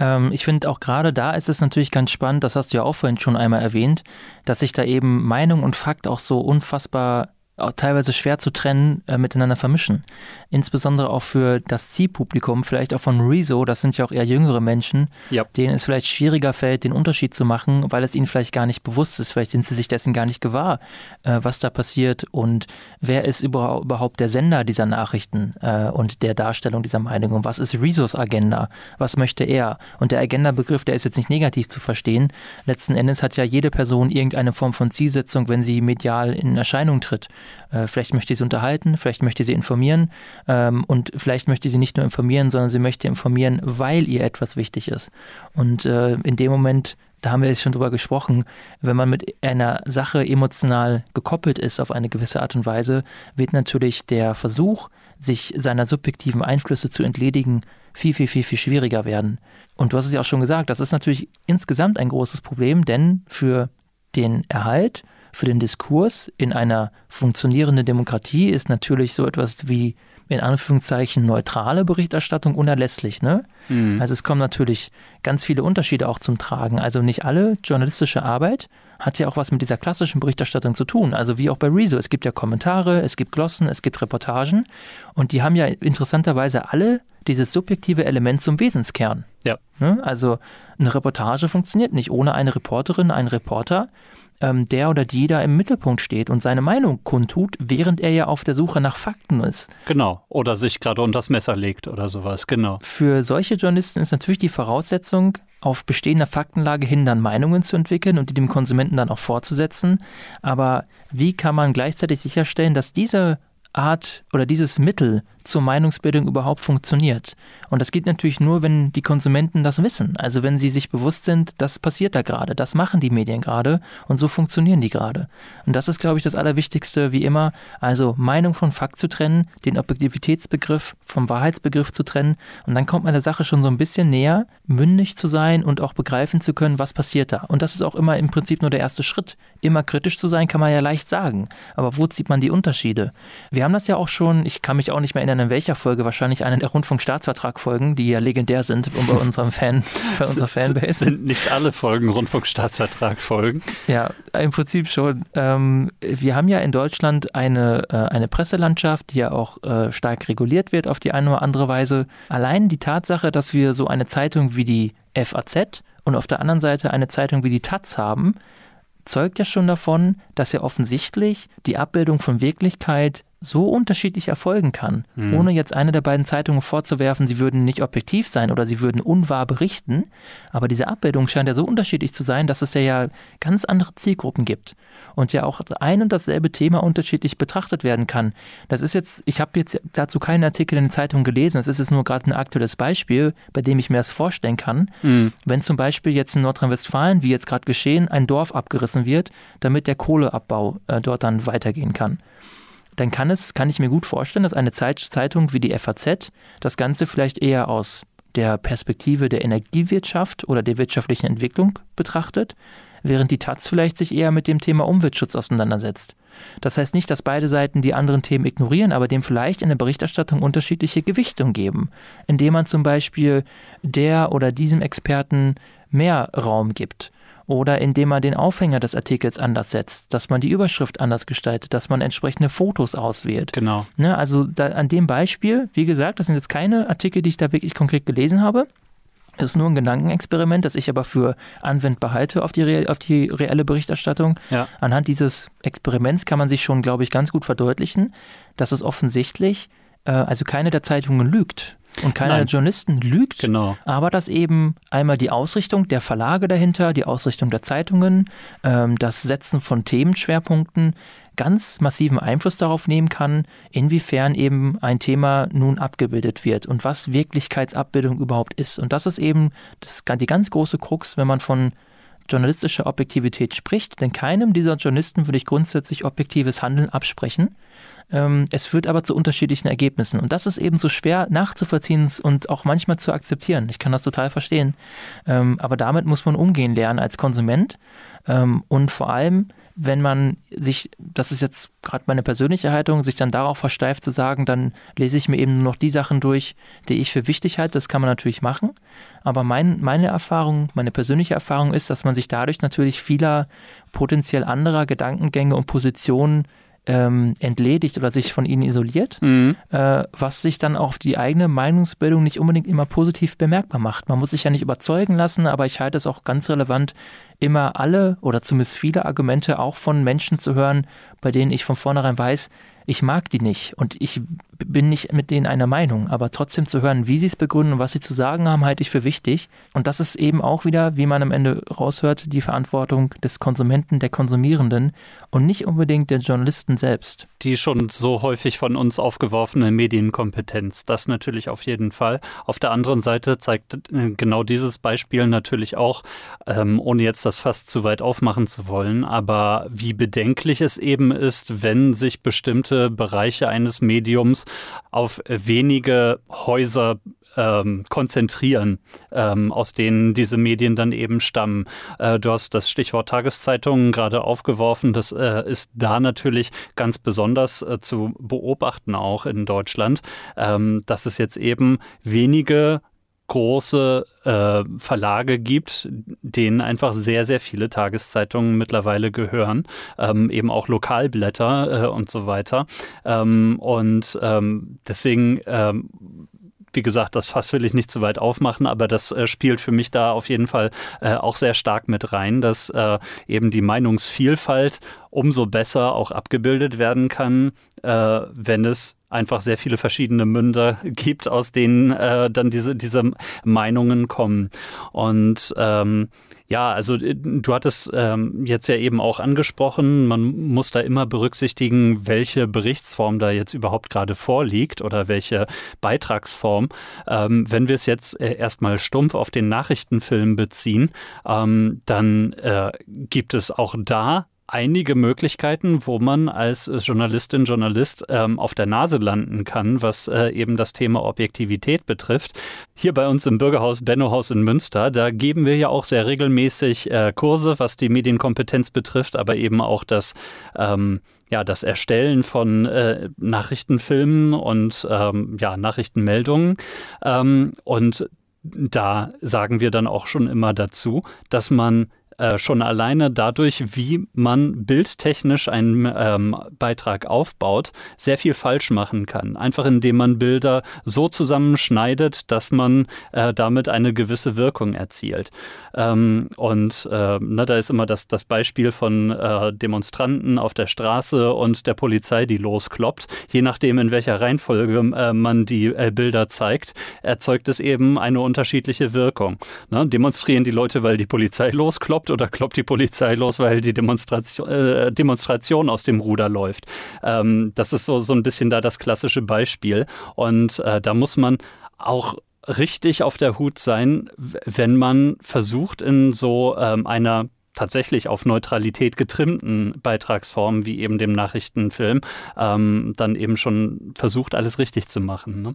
Ähm, ich finde auch gerade da ist es natürlich ganz spannend, das hast du ja auch vorhin schon einmal erwähnt, dass sich da eben Meinung und Fakt auch so unfassbar teilweise schwer zu trennen, äh, miteinander vermischen. Insbesondere auch für das Zielpublikum, vielleicht auch von Rezo, das sind ja auch eher jüngere Menschen, ja. denen es vielleicht schwieriger fällt, den Unterschied zu machen, weil es ihnen vielleicht gar nicht bewusst ist. Vielleicht sind sie sich dessen gar nicht gewahr, äh, was da passiert und wer ist überhaupt der Sender dieser Nachrichten äh, und der Darstellung dieser Meinung und was ist Rezos Agenda? Was möchte er? Und der Agenda-Begriff, der ist jetzt nicht negativ zu verstehen. Letzten Endes hat ja jede Person irgendeine Form von Zielsetzung, wenn sie medial in Erscheinung tritt. Äh, vielleicht möchte sie unterhalten, vielleicht möchte sie informieren ähm, und vielleicht möchte sie nicht nur informieren, sondern sie möchte informieren, weil ihr etwas wichtig ist. Und äh, in dem Moment, da haben wir jetzt schon drüber gesprochen, wenn man mit einer Sache emotional gekoppelt ist auf eine gewisse Art und Weise, wird natürlich der Versuch, sich seiner subjektiven Einflüsse zu entledigen, viel, viel, viel, viel schwieriger werden. Und du hast es ja auch schon gesagt, das ist natürlich insgesamt ein großes Problem, denn für den Erhalt für den Diskurs in einer funktionierenden Demokratie ist natürlich so etwas wie in Anführungszeichen neutrale Berichterstattung unerlässlich. Ne? Mhm. Also es kommen natürlich ganz viele Unterschiede auch zum Tragen. Also nicht alle journalistische Arbeit hat ja auch was mit dieser klassischen Berichterstattung zu tun. Also wie auch bei Rezo. Es gibt ja Kommentare, es gibt Glossen, es gibt Reportagen und die haben ja interessanterweise alle dieses subjektive Element zum Wesenskern. Ja. Ne? Also eine Reportage funktioniert nicht ohne eine Reporterin, einen Reporter, ähm, der oder die da im Mittelpunkt steht und seine Meinung kundtut, während er ja auf der Suche nach Fakten ist. Genau. Oder sich gerade unter das Messer legt oder sowas. Genau. Für solche Journalisten ist natürlich die Voraussetzung, auf bestehender Faktenlage hin dann Meinungen zu entwickeln und die dem Konsumenten dann auch fortzusetzen. Aber wie kann man gleichzeitig sicherstellen, dass diese Art oder dieses Mittel zur Meinungsbildung überhaupt funktioniert. Und das geht natürlich nur, wenn die Konsumenten das wissen. Also wenn sie sich bewusst sind, das passiert da gerade, das machen die Medien gerade und so funktionieren die gerade. Und das ist, glaube ich, das Allerwichtigste, wie immer. Also Meinung von Fakt zu trennen, den Objektivitätsbegriff vom Wahrheitsbegriff zu trennen. Und dann kommt man der Sache schon so ein bisschen näher, mündig zu sein und auch begreifen zu können, was passiert da. Und das ist auch immer im Prinzip nur der erste Schritt. Immer kritisch zu sein, kann man ja leicht sagen. Aber wo sieht man die Unterschiede? Wir haben das ja auch schon, ich kann mich auch nicht mehr erinnern, in welcher Folge, wahrscheinlich eine der Rundfunkstaatsvertrag-Folgen, die ja legendär sind bei unserem Fan, bei unserer Fanbase. Sind nicht alle Folgen Rundfunkstaatsvertrag-Folgen? Ja, im Prinzip schon. Ähm, wir haben ja in Deutschland eine, äh, eine Presselandschaft, die ja auch äh, stark reguliert wird auf die eine oder andere Weise. Allein die Tatsache, dass wir so eine Zeitung wie die FAZ und auf der anderen Seite eine Zeitung wie die Taz haben, zeugt ja schon davon, dass ja offensichtlich die Abbildung von Wirklichkeit so unterschiedlich erfolgen kann, mhm. ohne jetzt eine der beiden Zeitungen vorzuwerfen, sie würden nicht objektiv sein oder sie würden unwahr berichten. Aber diese Abbildung scheint ja so unterschiedlich zu sein, dass es ja ganz andere Zielgruppen gibt und ja auch ein und dasselbe Thema unterschiedlich betrachtet werden kann. Das ist jetzt, ich habe jetzt dazu keinen Artikel in der Zeitung gelesen, es ist jetzt nur gerade ein aktuelles Beispiel, bei dem ich mir das vorstellen kann. Mhm. Wenn zum Beispiel jetzt in Nordrhein-Westfalen, wie jetzt gerade geschehen, ein Dorf abgerissen wird, damit der Kohleabbau äh, dort dann weitergehen kann dann kann es, kann ich mir gut vorstellen, dass eine Zeitung wie die FAZ das Ganze vielleicht eher aus der Perspektive der Energiewirtschaft oder der wirtschaftlichen Entwicklung betrachtet, während die Taz vielleicht sich eher mit dem Thema Umweltschutz auseinandersetzt. Das heißt nicht, dass beide Seiten die anderen Themen ignorieren, aber dem vielleicht in der Berichterstattung unterschiedliche Gewichtung geben, indem man zum Beispiel der oder diesem Experten mehr Raum gibt oder indem man den Aufhänger des Artikels anders setzt, dass man die Überschrift anders gestaltet, dass man entsprechende Fotos auswählt. Genau. Ne, also da, an dem Beispiel, wie gesagt, das sind jetzt keine Artikel, die ich da wirklich konkret gelesen habe. Das ist nur ein Gedankenexperiment, das ich aber für anwendbar halte auf die, auf die reelle Berichterstattung. Ja. Anhand dieses Experiments kann man sich schon, glaube ich, ganz gut verdeutlichen, dass es offensichtlich, äh, also keine der Zeitungen lügt. Und keiner Nein. der Journalisten lügt, genau. aber dass eben einmal die Ausrichtung der Verlage dahinter, die Ausrichtung der Zeitungen, ähm, das Setzen von Themenschwerpunkten ganz massiven Einfluss darauf nehmen kann, inwiefern eben ein Thema nun abgebildet wird und was Wirklichkeitsabbildung überhaupt ist. Und das ist eben das, die ganz große Krux, wenn man von journalistischer Objektivität spricht, denn keinem dieser Journalisten würde ich grundsätzlich objektives Handeln absprechen. Ähm, es führt aber zu unterschiedlichen Ergebnissen. Und das ist eben so schwer nachzuvollziehen und auch manchmal zu akzeptieren. Ich kann das total verstehen. Ähm, aber damit muss man umgehen lernen als Konsument. Ähm, und vor allem, wenn man sich, das ist jetzt gerade meine persönliche Haltung, sich dann darauf versteift zu sagen, dann lese ich mir eben nur noch die Sachen durch, die ich für wichtig halte. Das kann man natürlich machen. Aber mein, meine Erfahrung, meine persönliche Erfahrung ist, dass man sich dadurch natürlich vieler potenziell anderer Gedankengänge und Positionen ähm, entledigt oder sich von ihnen isoliert, mhm. äh, was sich dann auf die eigene Meinungsbildung nicht unbedingt immer positiv bemerkbar macht. Man muss sich ja nicht überzeugen lassen, aber ich halte es auch ganz relevant, immer alle oder zumindest viele Argumente auch von Menschen zu hören, bei denen ich von vornherein weiß, ich mag die nicht und ich bin nicht mit denen einer Meinung, aber trotzdem zu hören, wie sie es begründen und was sie zu sagen haben, halte ich für wichtig. Und das ist eben auch wieder, wie man am Ende raushört, die Verantwortung des Konsumenten, der Konsumierenden und nicht unbedingt der Journalisten selbst. Die schon so häufig von uns aufgeworfene Medienkompetenz, das natürlich auf jeden Fall. Auf der anderen Seite zeigt äh, genau dieses Beispiel natürlich auch, ähm, ohne jetzt das fast zu weit aufmachen zu wollen, aber wie bedenklich es eben ist, wenn sich bestimmte Bereiche eines Mediums auf wenige Häuser ähm, konzentrieren, ähm, aus denen diese Medien dann eben stammen. Äh, du hast das Stichwort Tageszeitungen gerade aufgeworfen. Das äh, ist da natürlich ganz besonders äh, zu beobachten, auch in Deutschland, ähm, dass es jetzt eben wenige große äh, Verlage gibt, denen einfach sehr, sehr viele Tageszeitungen mittlerweile gehören, ähm, eben auch Lokalblätter äh, und so weiter. Ähm, und ähm, deswegen ähm, wie gesagt, das Fass will ich nicht zu weit aufmachen, aber das äh, spielt für mich da auf jeden Fall äh, auch sehr stark mit rein, dass äh, eben die Meinungsvielfalt umso besser auch abgebildet werden kann, äh, wenn es einfach sehr viele verschiedene Münder gibt, aus denen äh, dann diese, diese Meinungen kommen. Und ähm, ja, also äh, du hattest ähm, jetzt ja eben auch angesprochen, man muss da immer berücksichtigen, welche Berichtsform da jetzt überhaupt gerade vorliegt oder welche Beitragsform. Ähm, wenn wir es jetzt äh, erstmal stumpf auf den Nachrichtenfilm beziehen, ähm, dann äh, gibt es auch da einige Möglichkeiten, wo man als Journalistin, Journalist ähm, auf der Nase landen kann, was äh, eben das Thema Objektivität betrifft. Hier bei uns im Bürgerhaus Bennohaus in Münster, da geben wir ja auch sehr regelmäßig äh, Kurse, was die Medienkompetenz betrifft, aber eben auch das ähm, ja, das Erstellen von äh, Nachrichtenfilmen und ähm, ja, Nachrichtenmeldungen. Ähm, und da sagen wir dann auch schon immer dazu, dass man äh, schon alleine dadurch, wie man bildtechnisch einen ähm, Beitrag aufbaut, sehr viel falsch machen kann. Einfach indem man Bilder so zusammenschneidet, dass man äh, damit eine gewisse Wirkung erzielt. Ähm, und äh, ne, da ist immer das, das Beispiel von äh, Demonstranten auf der Straße und der Polizei, die loskloppt. Je nachdem, in welcher Reihenfolge äh, man die äh, Bilder zeigt, erzeugt es eben eine unterschiedliche Wirkung. Ne? Demonstrieren die Leute, weil die Polizei loskloppt, kloppt oder kloppt die Polizei los, weil die Demonstration, äh, Demonstration aus dem Ruder läuft. Ähm, das ist so, so ein bisschen da das klassische Beispiel. Und äh, da muss man auch richtig auf der Hut sein, wenn man versucht, in so ähm, einer tatsächlich auf Neutralität getrimmten Beitragsform, wie eben dem Nachrichtenfilm, ähm, dann eben schon versucht, alles richtig zu machen. Ne?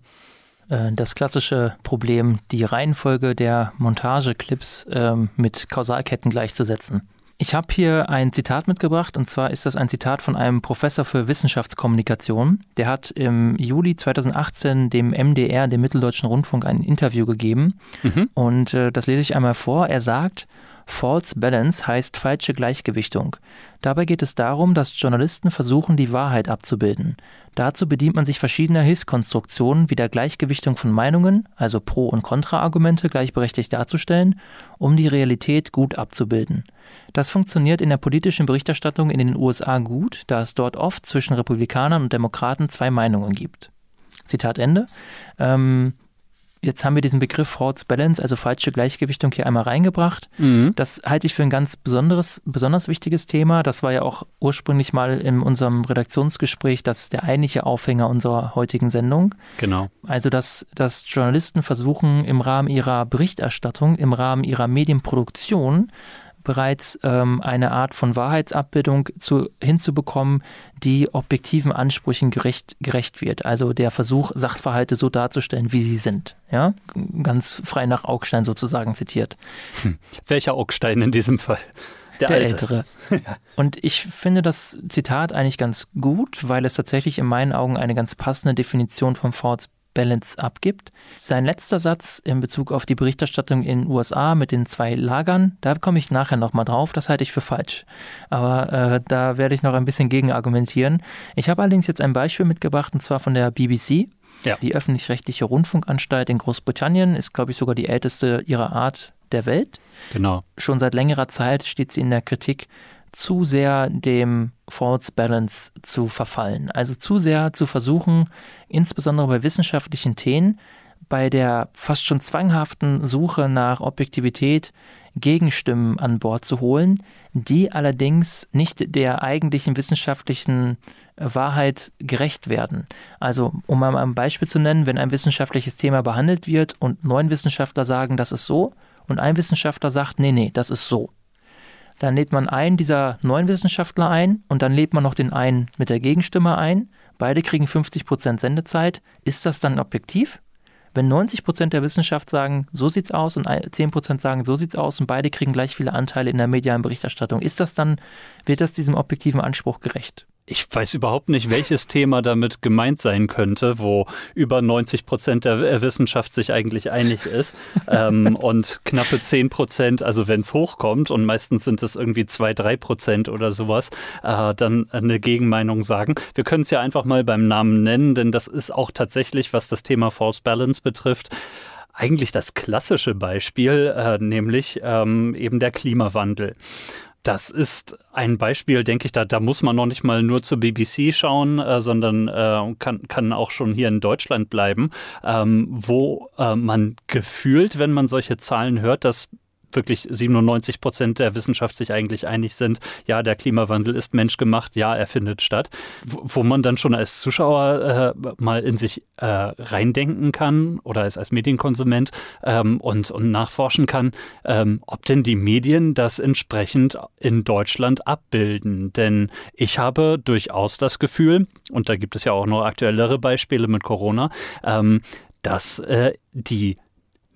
Äh, das klassische Problem, die Reihenfolge der Montageclips ähm, mit Kausalketten gleichzusetzen. Ich habe hier ein Zitat mitgebracht und zwar ist das ein Zitat von einem Professor für Wissenschaftskommunikation. Der hat im Juli 2018 dem MDR, dem Mitteldeutschen Rundfunk, ein Interview gegeben mhm. und äh, das lese ich einmal vor. Er sagt, False Balance heißt falsche Gleichgewichtung. Dabei geht es darum, dass Journalisten versuchen, die Wahrheit abzubilden. Dazu bedient man sich verschiedener Hilfskonstruktionen wie der Gleichgewichtung von Meinungen, also Pro- und Kontraargumente gleichberechtigt darzustellen, um die Realität gut abzubilden. Das funktioniert in der politischen Berichterstattung in den USA gut, da es dort oft zwischen Republikanern und Demokraten zwei Meinungen gibt. Zitat Ende. Ähm, Jetzt haben wir diesen Begriff False Balance, also falsche Gleichgewichtung, hier einmal reingebracht. Mhm. Das halte ich für ein ganz besonderes, besonders wichtiges Thema. Das war ja auch ursprünglich mal in unserem Redaktionsgespräch das der eigentliche Aufhänger unserer heutigen Sendung. Genau. Also, dass, dass Journalisten versuchen, im Rahmen ihrer Berichterstattung, im Rahmen ihrer Medienproduktion bereits ähm, eine Art von Wahrheitsabbildung zu, hinzubekommen, die objektiven Ansprüchen gerecht, gerecht wird. Also der Versuch, Sachverhalte so darzustellen, wie sie sind. Ja? Ganz frei nach Augstein sozusagen zitiert. Hm. Welcher Augstein in diesem Fall? Der, der ältere. Und ich finde das Zitat eigentlich ganz gut, weil es tatsächlich in meinen Augen eine ganz passende Definition von Fords Balance abgibt. Sein letzter Satz in Bezug auf die Berichterstattung in den USA mit den zwei Lagern, da komme ich nachher nochmal drauf, das halte ich für falsch. Aber äh, da werde ich noch ein bisschen gegen argumentieren. Ich habe allerdings jetzt ein Beispiel mitgebracht, und zwar von der BBC. Ja. Die öffentlich-rechtliche Rundfunkanstalt in Großbritannien ist, glaube ich, sogar die älteste ihrer Art der Welt. Genau. Schon seit längerer Zeit steht sie in der Kritik, zu sehr dem False Balance zu verfallen. Also zu sehr zu versuchen, insbesondere bei wissenschaftlichen Themen, bei der fast schon zwanghaften Suche nach Objektivität Gegenstimmen an Bord zu holen, die allerdings nicht der eigentlichen wissenschaftlichen Wahrheit gerecht werden. Also, um mal ein Beispiel zu nennen, wenn ein wissenschaftliches Thema behandelt wird und neun Wissenschaftler sagen, das ist so, und ein Wissenschaftler sagt, nee, nee, das ist so. Dann lädt man einen dieser neuen Wissenschaftler ein und dann lädt man noch den einen mit der Gegenstimme ein. Beide kriegen 50% Sendezeit. Ist das dann objektiv? Wenn 90% der Wissenschaft sagen, so sieht's aus und 10% sagen, so sieht's aus und beide kriegen gleich viele Anteile in der medialen Berichterstattung, ist das dann, wird das diesem objektiven Anspruch gerecht? Ich weiß überhaupt nicht, welches Thema damit gemeint sein könnte, wo über 90 Prozent der Wissenschaft sich eigentlich einig ist ähm, und knappe 10 Prozent, also wenn es hochkommt und meistens sind es irgendwie 2, 3 Prozent oder sowas, äh, dann eine Gegenmeinung sagen. Wir können es ja einfach mal beim Namen nennen, denn das ist auch tatsächlich, was das Thema False Balance betrifft, eigentlich das klassische Beispiel, äh, nämlich ähm, eben der Klimawandel. Das ist ein Beispiel, denke ich, da, da muss man noch nicht mal nur zur BBC schauen, äh, sondern äh, kann, kann auch schon hier in Deutschland bleiben, ähm, wo äh, man gefühlt, wenn man solche Zahlen hört, dass wirklich 97 Prozent der Wissenschaft sich eigentlich einig sind, ja, der Klimawandel ist menschgemacht, ja, er findet statt. Wo, man dann schon als Zuschauer äh, mal in sich äh, reindenken kann oder als, als Medienkonsument ähm, und, und nachforschen kann, ähm, ob denn die Medien das entsprechend in Deutschland abbilden. Denn ich habe durchaus das Gefühl, und da gibt es ja auch noch aktuellere Beispiele mit Corona, ähm, dass äh, die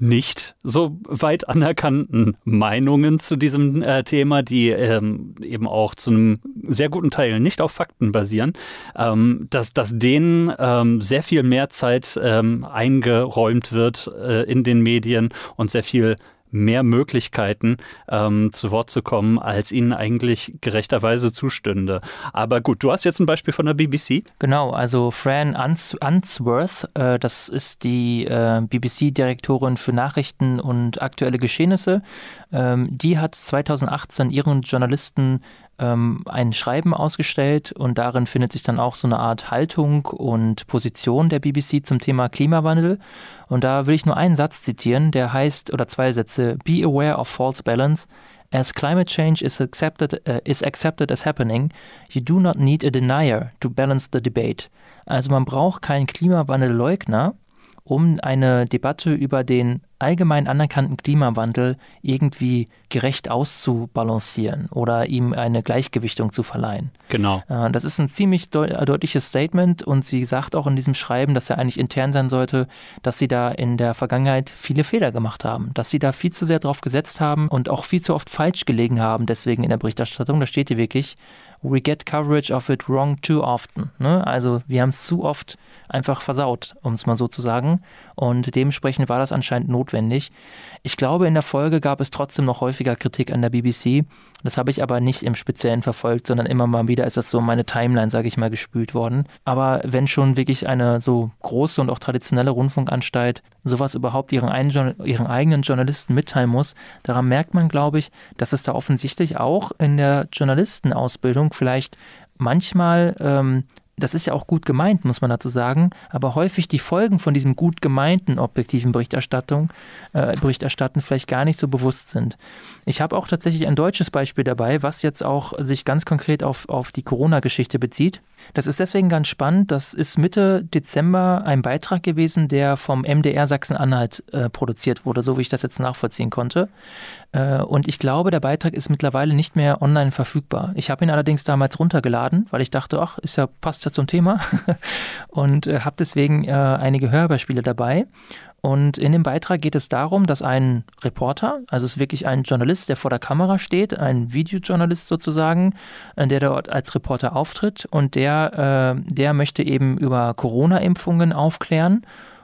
nicht so weit anerkannten Meinungen zu diesem äh, Thema, die ähm, eben auch zu einem sehr guten Teil nicht auf Fakten basieren, ähm, dass, dass denen ähm, sehr viel mehr Zeit ähm, eingeräumt wird äh, in den Medien und sehr viel mehr Möglichkeiten ähm, zu Wort zu kommen, als ihnen eigentlich gerechterweise zustünde. Aber gut, du hast jetzt ein Beispiel von der BBC. Genau, also Fran Unsworth, äh, das ist die äh, BBC-Direktorin für Nachrichten und aktuelle Geschehnisse. Ähm, die hat 2018 ihren Journalisten ähm, ein Schreiben ausgestellt und darin findet sich dann auch so eine Art Haltung und Position der BBC zum Thema Klimawandel. Und da will ich nur einen Satz zitieren, der heißt, oder zwei Sätze, Be aware of false balance. As climate change is accepted, uh, is accepted as happening, you do not need a denier to balance the debate. Also man braucht keinen Klimawandelleugner, um eine Debatte über den allgemein anerkannten Klimawandel irgendwie gerecht auszubalancieren oder ihm eine Gleichgewichtung zu verleihen. Genau. Äh, das ist ein ziemlich deutliches Statement und sie sagt auch in diesem Schreiben, dass er eigentlich intern sein sollte, dass sie da in der Vergangenheit viele Fehler gemacht haben, dass sie da viel zu sehr drauf gesetzt haben und auch viel zu oft falsch gelegen haben. Deswegen in der Berichterstattung, da steht hier wirklich, we get coverage of it wrong too often. Ne? Also wir haben es zu oft einfach versaut, um es mal so zu sagen. Und dementsprechend war das anscheinend notwendig. Ich glaube, in der Folge gab es trotzdem noch häufiger Kritik an der BBC. Das habe ich aber nicht im Speziellen verfolgt, sondern immer mal wieder ist das so meine Timeline, sage ich mal, gespült worden. Aber wenn schon wirklich eine so große und auch traditionelle Rundfunkanstalt sowas überhaupt ihren, ihren eigenen Journalisten mitteilen muss, daran merkt man, glaube ich, dass es da offensichtlich auch in der Journalistenausbildung vielleicht manchmal ähm, das ist ja auch gut gemeint, muss man dazu sagen, aber häufig die Folgen von diesem gut gemeinten objektiven Berichterstattung, äh, Berichterstatten vielleicht gar nicht so bewusst sind. Ich habe auch tatsächlich ein deutsches Beispiel dabei, was jetzt auch sich ganz konkret auf, auf die Corona-Geschichte bezieht. Das ist deswegen ganz spannend. Das ist Mitte Dezember ein Beitrag gewesen, der vom MDR Sachsen-Anhalt äh, produziert wurde, so wie ich das jetzt nachvollziehen konnte. Äh, und ich glaube, der Beitrag ist mittlerweile nicht mehr online verfügbar. Ich habe ihn allerdings damals runtergeladen, weil ich dachte, ach, ist ja, passt ja zum Thema. und äh, habe deswegen äh, einige Hörbeispiele dabei. Und in dem Beitrag geht es darum, dass ein Reporter, also es ist wirklich ein Journalist, der vor der Kamera steht, ein Videojournalist sozusagen, äh, der dort als Reporter auftritt und der, äh, der möchte eben über Corona-Impfungen aufklären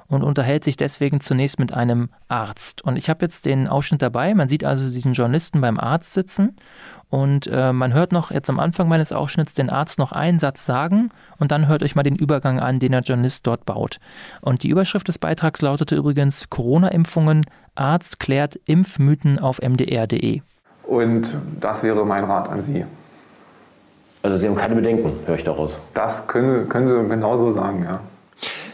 und unterhält sich deswegen zunächst mit einem Arzt. Und ich habe jetzt den Ausschnitt dabei. Man sieht also diesen Journalisten beim Arzt sitzen und äh, man hört noch jetzt am Anfang meines Ausschnitts den Arzt noch einen Satz sagen und dann hört euch mal den Übergang an, den der Journalist dort baut. Und die Überschrift des Beitrags lautete übrigens Corona-Impfungen, Arzt klärt Impfmythen auf mdr.de. Und das wäre mein Rat an Sie. Also Sie haben keine Bedenken, höre ich daraus. Das können, können Sie genauso sagen, ja.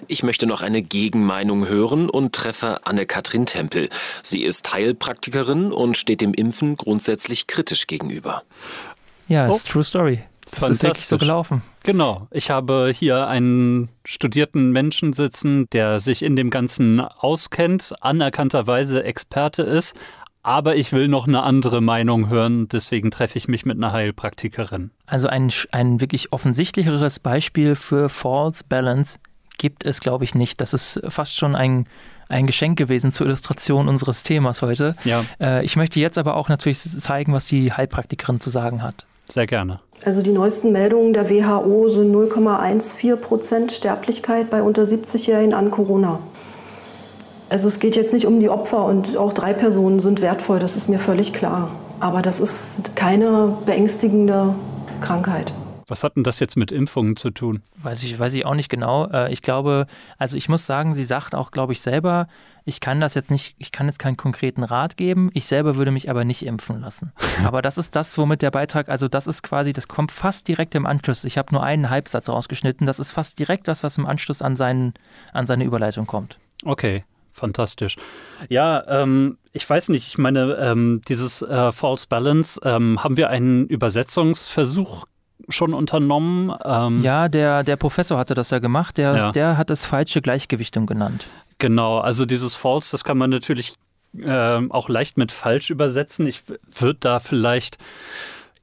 Ich möchte noch eine Gegenmeinung hören und treffe Anne-Kathrin Tempel. Sie ist Heilpraktikerin und steht dem Impfen grundsätzlich kritisch gegenüber. Ja, ist oh. true story. Das ist wirklich so gelaufen. Genau. Ich habe hier einen studierten Menschen sitzen, der sich in dem Ganzen auskennt, anerkannterweise Experte ist, aber ich will noch eine andere Meinung hören, deswegen treffe ich mich mit einer Heilpraktikerin. Also ein, ein wirklich offensichtlicheres Beispiel für False Balance gibt es, glaube ich, nicht. Das ist fast schon ein, ein Geschenk gewesen zur Illustration unseres Themas heute. Ja. Äh, ich möchte jetzt aber auch natürlich zeigen, was die Heilpraktikerin zu sagen hat. Sehr gerne. Also die neuesten Meldungen der WHO sind 0,14 Prozent Sterblichkeit bei unter 70-Jährigen an Corona. Also es geht jetzt nicht um die Opfer und auch drei Personen sind wertvoll, das ist mir völlig klar. Aber das ist keine beängstigende Krankheit. Was hat denn das jetzt mit Impfungen zu tun? Weiß ich, weiß ich auch nicht genau. Äh, ich glaube, also ich muss sagen, sie sagt auch, glaube ich, selber, ich kann das jetzt nicht, ich kann jetzt keinen konkreten Rat geben. Ich selber würde mich aber nicht impfen lassen. aber das ist das, womit der Beitrag, also das ist quasi, das kommt fast direkt im Anschluss. Ich habe nur einen Halbsatz rausgeschnitten. Das ist fast direkt das, was im Anschluss an, seinen, an seine Überleitung kommt. Okay. Fantastisch. Ja, ähm, ich weiß nicht, ich meine, ähm, dieses äh, False Balance, ähm, haben wir einen Übersetzungsversuch schon unternommen? Ähm, ja, der, der Professor hatte das ja gemacht, der, ja. der hat es falsche Gleichgewichtung genannt. Genau, also dieses False, das kann man natürlich äh, auch leicht mit falsch übersetzen. Ich würde da vielleicht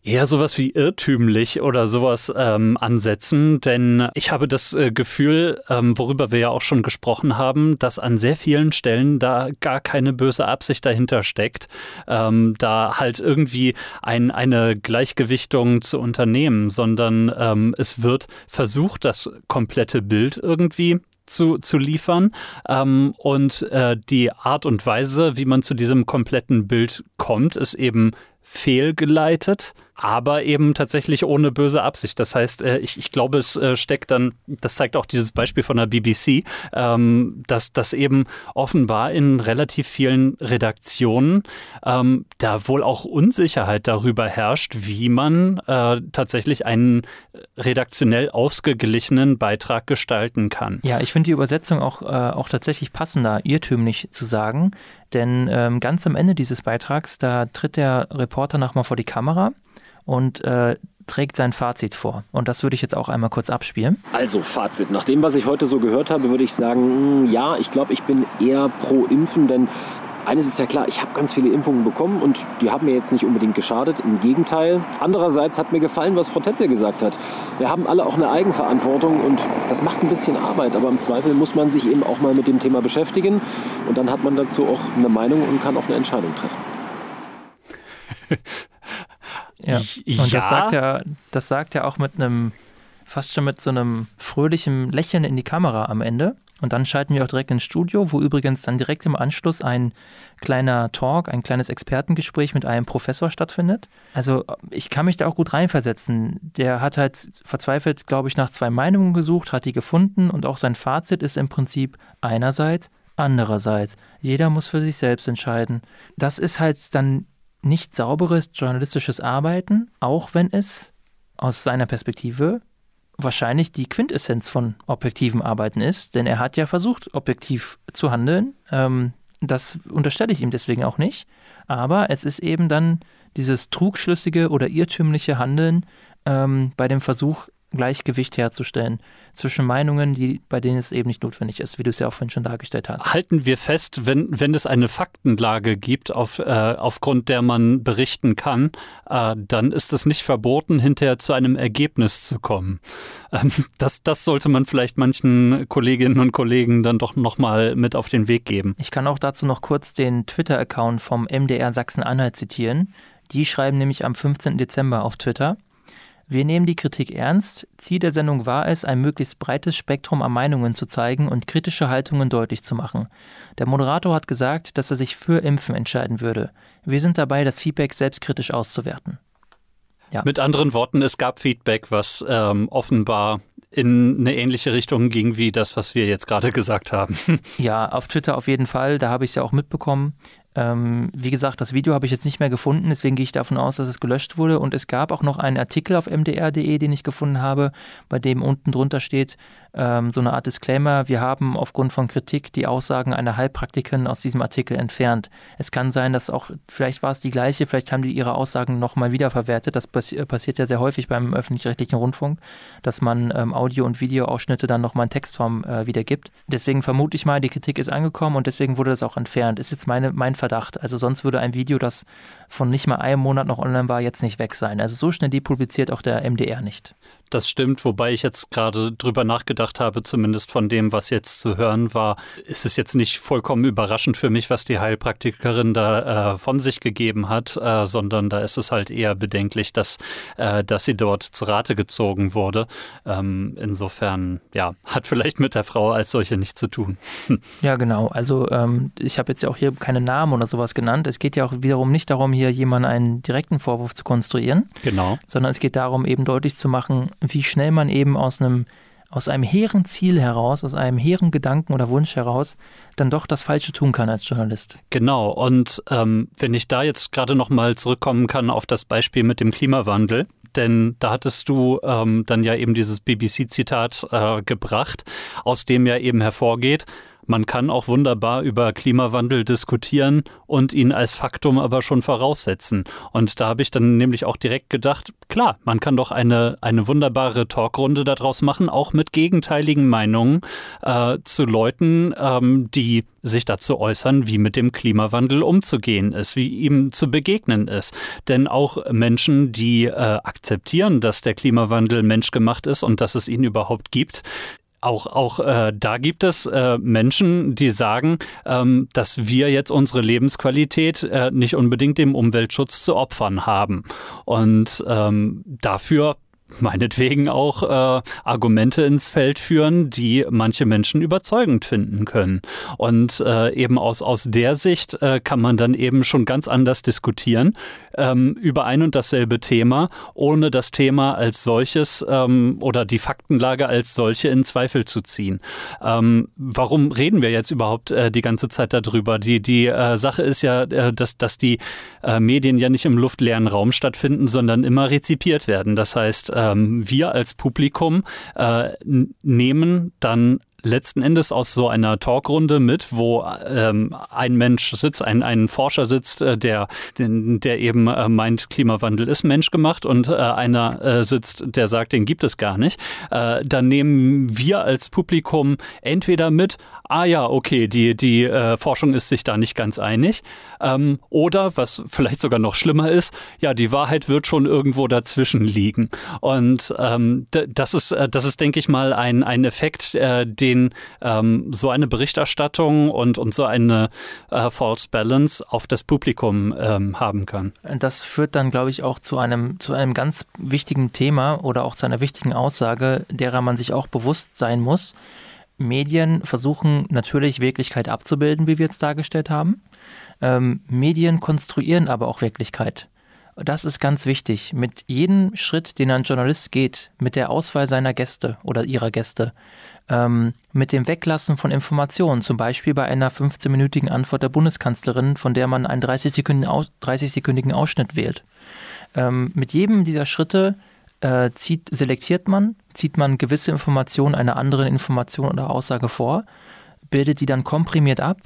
eher sowas wie irrtümlich oder sowas ähm, ansetzen, denn ich habe das äh, Gefühl, ähm, worüber wir ja auch schon gesprochen haben, dass an sehr vielen Stellen da gar keine böse Absicht dahinter steckt, ähm, da halt irgendwie ein, eine Gleichgewichtung zu unternehmen, sondern ähm, es wird versucht, das komplette Bild irgendwie zu, zu liefern. Ähm, und äh, die Art und Weise, wie man zu diesem kompletten Bild kommt, ist eben fehlgeleitet aber eben tatsächlich ohne böse Absicht. Das heißt, äh, ich, ich glaube, es äh, steckt dann, das zeigt auch dieses Beispiel von der BBC, ähm, dass das eben offenbar in relativ vielen Redaktionen ähm, da wohl auch Unsicherheit darüber herrscht, wie man äh, tatsächlich einen redaktionell ausgeglichenen Beitrag gestalten kann. Ja, ich finde die Übersetzung auch, auch tatsächlich passender, irrtümlich zu sagen. Denn ähm, ganz am Ende dieses Beitrags, da tritt der Reporter nochmal vor die Kamera und äh, trägt sein Fazit vor. Und das würde ich jetzt auch einmal kurz abspielen. Also Fazit. Nach dem, was ich heute so gehört habe, würde ich sagen, hm, ja, ich glaube, ich bin eher pro Impfen, denn eines ist ja klar, ich habe ganz viele Impfungen bekommen und die haben mir jetzt nicht unbedingt geschadet. Im Gegenteil. Andererseits hat mir gefallen, was Frau Tempel gesagt hat. Wir haben alle auch eine Eigenverantwortung und das macht ein bisschen Arbeit. Aber im Zweifel muss man sich eben auch mal mit dem Thema beschäftigen und dann hat man dazu auch eine Meinung und kann auch eine Entscheidung treffen. Ja. Und ja. das sagt er, das sagt er auch mit einem, fast schon mit so einem fröhlichen Lächeln in die Kamera am Ende. Und dann schalten wir auch direkt ins Studio, wo übrigens dann direkt im Anschluss ein kleiner Talk, ein kleines Expertengespräch mit einem Professor stattfindet. Also ich kann mich da auch gut reinversetzen. Der hat halt verzweifelt, glaube ich, nach zwei Meinungen gesucht, hat die gefunden und auch sein Fazit ist im Prinzip einerseits, andererseits. Jeder muss für sich selbst entscheiden. Das ist halt dann nicht sauberes journalistisches Arbeiten, auch wenn es aus seiner Perspektive wahrscheinlich die Quintessenz von objektivem Arbeiten ist, denn er hat ja versucht, objektiv zu handeln. Ähm, das unterstelle ich ihm deswegen auch nicht. Aber es ist eben dann dieses trugschlüssige oder irrtümliche Handeln ähm, bei dem Versuch, Gleichgewicht herzustellen zwischen Meinungen, die, bei denen es eben nicht notwendig ist, wie du es ja auch vorhin schon dargestellt hast. Halten wir fest, wenn, wenn es eine Faktenlage gibt, auf, äh, aufgrund der man berichten kann, äh, dann ist es nicht verboten, hinterher zu einem Ergebnis zu kommen. Ähm, das, das sollte man vielleicht manchen Kolleginnen und Kollegen dann doch nochmal mit auf den Weg geben. Ich kann auch dazu noch kurz den Twitter-Account vom MDR Sachsen-Anhalt zitieren. Die schreiben nämlich am 15. Dezember auf Twitter. Wir nehmen die Kritik ernst. Ziel der Sendung war es, ein möglichst breites Spektrum an Meinungen zu zeigen und kritische Haltungen deutlich zu machen. Der Moderator hat gesagt, dass er sich für Impfen entscheiden würde. Wir sind dabei, das Feedback selbstkritisch auszuwerten. Ja. Mit anderen Worten, es gab Feedback, was ähm, offenbar in eine ähnliche Richtung ging wie das, was wir jetzt gerade gesagt haben. Ja, auf Twitter auf jeden Fall. Da habe ich es ja auch mitbekommen. Ähm, wie gesagt, das Video habe ich jetzt nicht mehr gefunden, deswegen gehe ich davon aus, dass es gelöscht wurde. Und es gab auch noch einen Artikel auf mdr.de, den ich gefunden habe, bei dem unten drunter steht, ähm, so eine Art Disclaimer, wir haben aufgrund von Kritik die Aussagen einer Heilpraktikerin aus diesem Artikel entfernt. Es kann sein, dass auch, vielleicht war es die gleiche, vielleicht haben die ihre Aussagen nochmal wiederverwertet. Das passi passiert ja sehr häufig beim öffentlich-rechtlichen Rundfunk, dass man ähm, Audio- und Videoausschnitte dann nochmal in Textform äh, wiedergibt. Deswegen vermute ich mal, die Kritik ist angekommen und deswegen wurde das auch entfernt. Ist jetzt meine, mein Verdacht. Also sonst würde ein Video, das von nicht mal einem Monat noch online war, jetzt nicht weg sein. Also so schnell depubliziert auch der MDR nicht. Das stimmt, wobei ich jetzt gerade drüber nachgedacht habe, zumindest von dem, was jetzt zu hören war, ist es jetzt nicht vollkommen überraschend für mich, was die Heilpraktikerin da äh, von sich gegeben hat, äh, sondern da ist es halt eher bedenklich, dass, äh, dass sie dort zu Rate gezogen wurde. Ähm, insofern, ja, hat vielleicht mit der Frau als solche nichts zu tun. Ja, genau. Also ähm, ich habe jetzt ja auch hier keine Namen oder sowas genannt. Es geht ja auch wiederum nicht darum, hier jemanden einen direkten Vorwurf zu konstruieren. Genau. Sondern es geht darum, eben deutlich zu machen, wie schnell man eben aus einem aus einem hehren Ziel heraus, aus einem hehren Gedanken oder Wunsch heraus, dann doch das Falsche tun kann als Journalist. Genau. Und ähm, wenn ich da jetzt gerade noch mal zurückkommen kann auf das Beispiel mit dem Klimawandel, denn da hattest du ähm, dann ja eben dieses BBC-Zitat äh, gebracht, aus dem ja eben hervorgeht, man kann auch wunderbar über Klimawandel diskutieren und ihn als Faktum aber schon voraussetzen. Und da habe ich dann nämlich auch direkt gedacht, klar, man kann doch eine, eine wunderbare Talkrunde daraus machen, auch mit gegenteiligen Meinungen äh, zu Leuten, ähm, die sich dazu äußern, wie mit dem Klimawandel umzugehen ist, wie ihm zu begegnen ist. Denn auch Menschen, die äh, akzeptieren, dass der Klimawandel menschgemacht ist und dass es ihn überhaupt gibt, auch, auch äh, da gibt es äh, Menschen, die sagen, ähm, dass wir jetzt unsere Lebensqualität äh, nicht unbedingt dem Umweltschutz zu opfern haben. Und ähm, dafür meinetwegen auch äh, Argumente ins Feld führen, die manche Menschen überzeugend finden können. Und äh, eben aus, aus der Sicht äh, kann man dann eben schon ganz anders diskutieren ähm, über ein und dasselbe Thema, ohne das Thema als solches ähm, oder die Faktenlage als solche in Zweifel zu ziehen. Ähm, warum reden wir jetzt überhaupt äh, die ganze Zeit darüber? Die, die äh, Sache ist ja, äh, dass, dass die äh, Medien ja nicht im luftleeren Raum stattfinden, sondern immer rezipiert werden. Das heißt, ähm, wir als Publikum äh, nehmen dann letzten Endes aus so einer Talkrunde mit, wo ähm, ein Mensch sitzt, ein, ein Forscher sitzt, äh, der, der eben äh, meint, Klimawandel ist menschgemacht und äh, einer äh, sitzt, der sagt, den gibt es gar nicht. Äh, dann nehmen wir als Publikum entweder mit, ah ja, okay, die, die äh, Forschung ist sich da nicht ganz einig. Ähm, oder, was vielleicht sogar noch schlimmer ist, ja, die Wahrheit wird schon irgendwo dazwischen liegen. Und ähm, das ist, äh, das ist, denke ich mal, ein, ein Effekt, äh, den ähm, so eine Berichterstattung und, und so eine äh, False Balance auf das Publikum ähm, haben kann. Das führt dann, glaube ich, auch zu einem, zu einem ganz wichtigen Thema oder auch zu einer wichtigen Aussage, derer man sich auch bewusst sein muss. Medien versuchen natürlich Wirklichkeit abzubilden, wie wir jetzt dargestellt haben. Ähm, Medien konstruieren aber auch Wirklichkeit. Das ist ganz wichtig. Mit jedem Schritt, den ein Journalist geht, mit der Auswahl seiner Gäste oder ihrer Gäste, ähm, mit dem Weglassen von Informationen, zum Beispiel bei einer 15-minütigen Antwort der Bundeskanzlerin, von der man einen 30-sekündigen Aus 30 Ausschnitt wählt. Ähm, mit jedem dieser Schritte äh, zieht, selektiert man, zieht man gewisse Informationen einer anderen Information oder Aussage vor, bildet die dann komprimiert ab.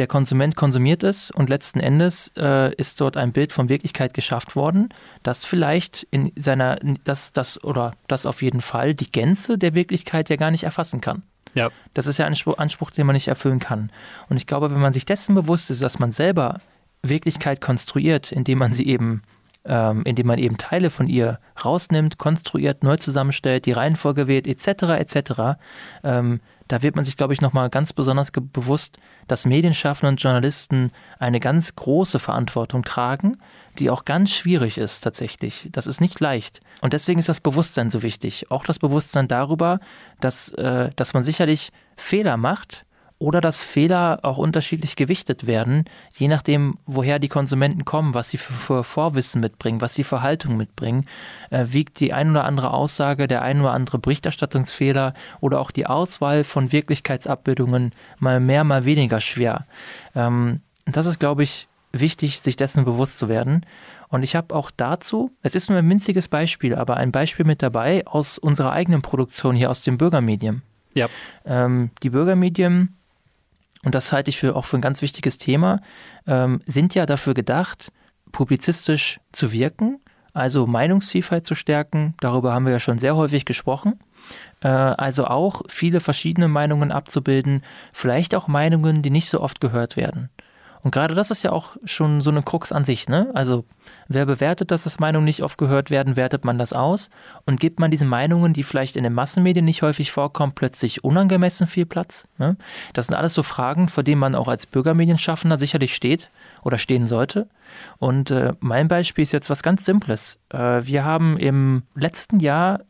Der Konsument konsumiert es und letzten Endes äh, ist dort ein Bild von Wirklichkeit geschafft worden, das vielleicht in seiner, das, das oder das auf jeden Fall die Gänze der Wirklichkeit ja gar nicht erfassen kann. Ja. Das ist ja ein Anspruch, den man nicht erfüllen kann. Und ich glaube, wenn man sich dessen bewusst ist, dass man selber Wirklichkeit konstruiert, indem man sie eben ähm, indem man eben Teile von ihr rausnimmt, konstruiert, neu zusammenstellt, die Reihenfolge wählt, etc., etc., ähm, da wird man sich, glaube ich, nochmal ganz besonders bewusst, dass Medienschaffende und Journalisten eine ganz große Verantwortung tragen, die auch ganz schwierig ist tatsächlich. Das ist nicht leicht. Und deswegen ist das Bewusstsein so wichtig. Auch das Bewusstsein darüber, dass, äh, dass man sicherlich Fehler macht, oder dass Fehler auch unterschiedlich gewichtet werden, je nachdem, woher die Konsumenten kommen, was sie für, Vorwissen mitbringen, was sie für Haltung mitbringen, äh, wiegt die ein oder andere Aussage, der ein oder andere Berichterstattungsfehler oder auch die Auswahl von Wirklichkeitsabbildungen mal mehr, mal weniger schwer. Ähm, das ist, glaube ich, wichtig, sich dessen bewusst zu werden. Und ich habe auch dazu, es ist nur ein winziges Beispiel, aber ein Beispiel mit dabei aus unserer eigenen Produktion hier aus dem Bürgermedium. Ja. Ähm, die Bürgermedien und das halte ich für auch für ein ganz wichtiges Thema, ähm, sind ja dafür gedacht, publizistisch zu wirken, also Meinungsvielfalt zu stärken. Darüber haben wir ja schon sehr häufig gesprochen. Äh, also auch viele verschiedene Meinungen abzubilden, vielleicht auch Meinungen, die nicht so oft gehört werden. Und gerade das ist ja auch schon so eine Krux an sich. Ne? Also wer bewertet, dass das Meinungen nicht oft gehört werden, wertet man das aus und gibt man diesen Meinungen, die vielleicht in den Massenmedien nicht häufig vorkommen, plötzlich unangemessen viel Platz? Ne? Das sind alles so Fragen, vor denen man auch als Bürgermedienschaffender sicherlich steht oder stehen sollte. Und äh, mein Beispiel ist jetzt was ganz Simples. Äh, wir haben im letzten Jahr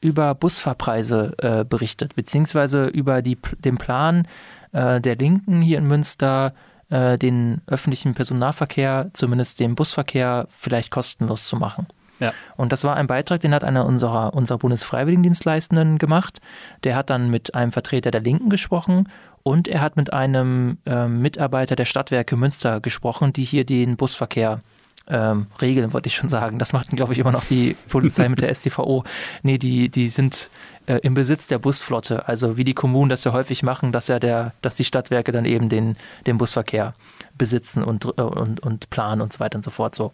über Busfahrpreise äh, berichtet, beziehungsweise über die, den Plan der Linken hier in Münster, äh, den öffentlichen Personennahverkehr, zumindest den Busverkehr, vielleicht kostenlos zu machen. Ja. Und das war ein Beitrag, den hat einer unserer, unserer Bundesfreiwilligendienstleistenden gemacht. Der hat dann mit einem Vertreter der Linken gesprochen und er hat mit einem äh, Mitarbeiter der Stadtwerke Münster gesprochen, die hier den Busverkehr ähm, regeln, wollte ich schon sagen. Das macht, glaube ich, immer noch die Polizei mit der STVO. Nee, die, die sind äh, im Besitz der Busflotte. Also wie die Kommunen das ja häufig machen, dass ja der, dass die Stadtwerke dann eben den, den Busverkehr besitzen und, äh, und, und planen und so weiter und so fort so.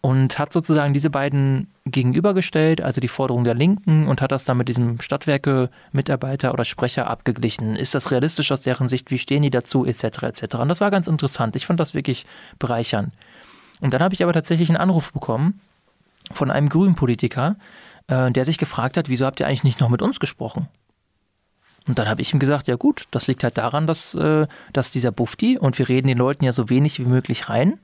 Und hat sozusagen diese beiden gegenübergestellt, also die Forderung der Linken und hat das dann mit diesem Stadtwerke-Mitarbeiter oder Sprecher abgeglichen. Ist das realistisch aus deren Sicht? Wie stehen die dazu? Etc. etc. Und das war ganz interessant. Ich fand das wirklich bereichernd. Und dann habe ich aber tatsächlich einen Anruf bekommen von einem grünen Politiker, äh, der sich gefragt hat, wieso habt ihr eigentlich nicht noch mit uns gesprochen? Und dann habe ich ihm gesagt, ja gut, das liegt halt daran, dass, äh, dass dieser Bufti, und wir reden den Leuten ja so wenig wie möglich rein,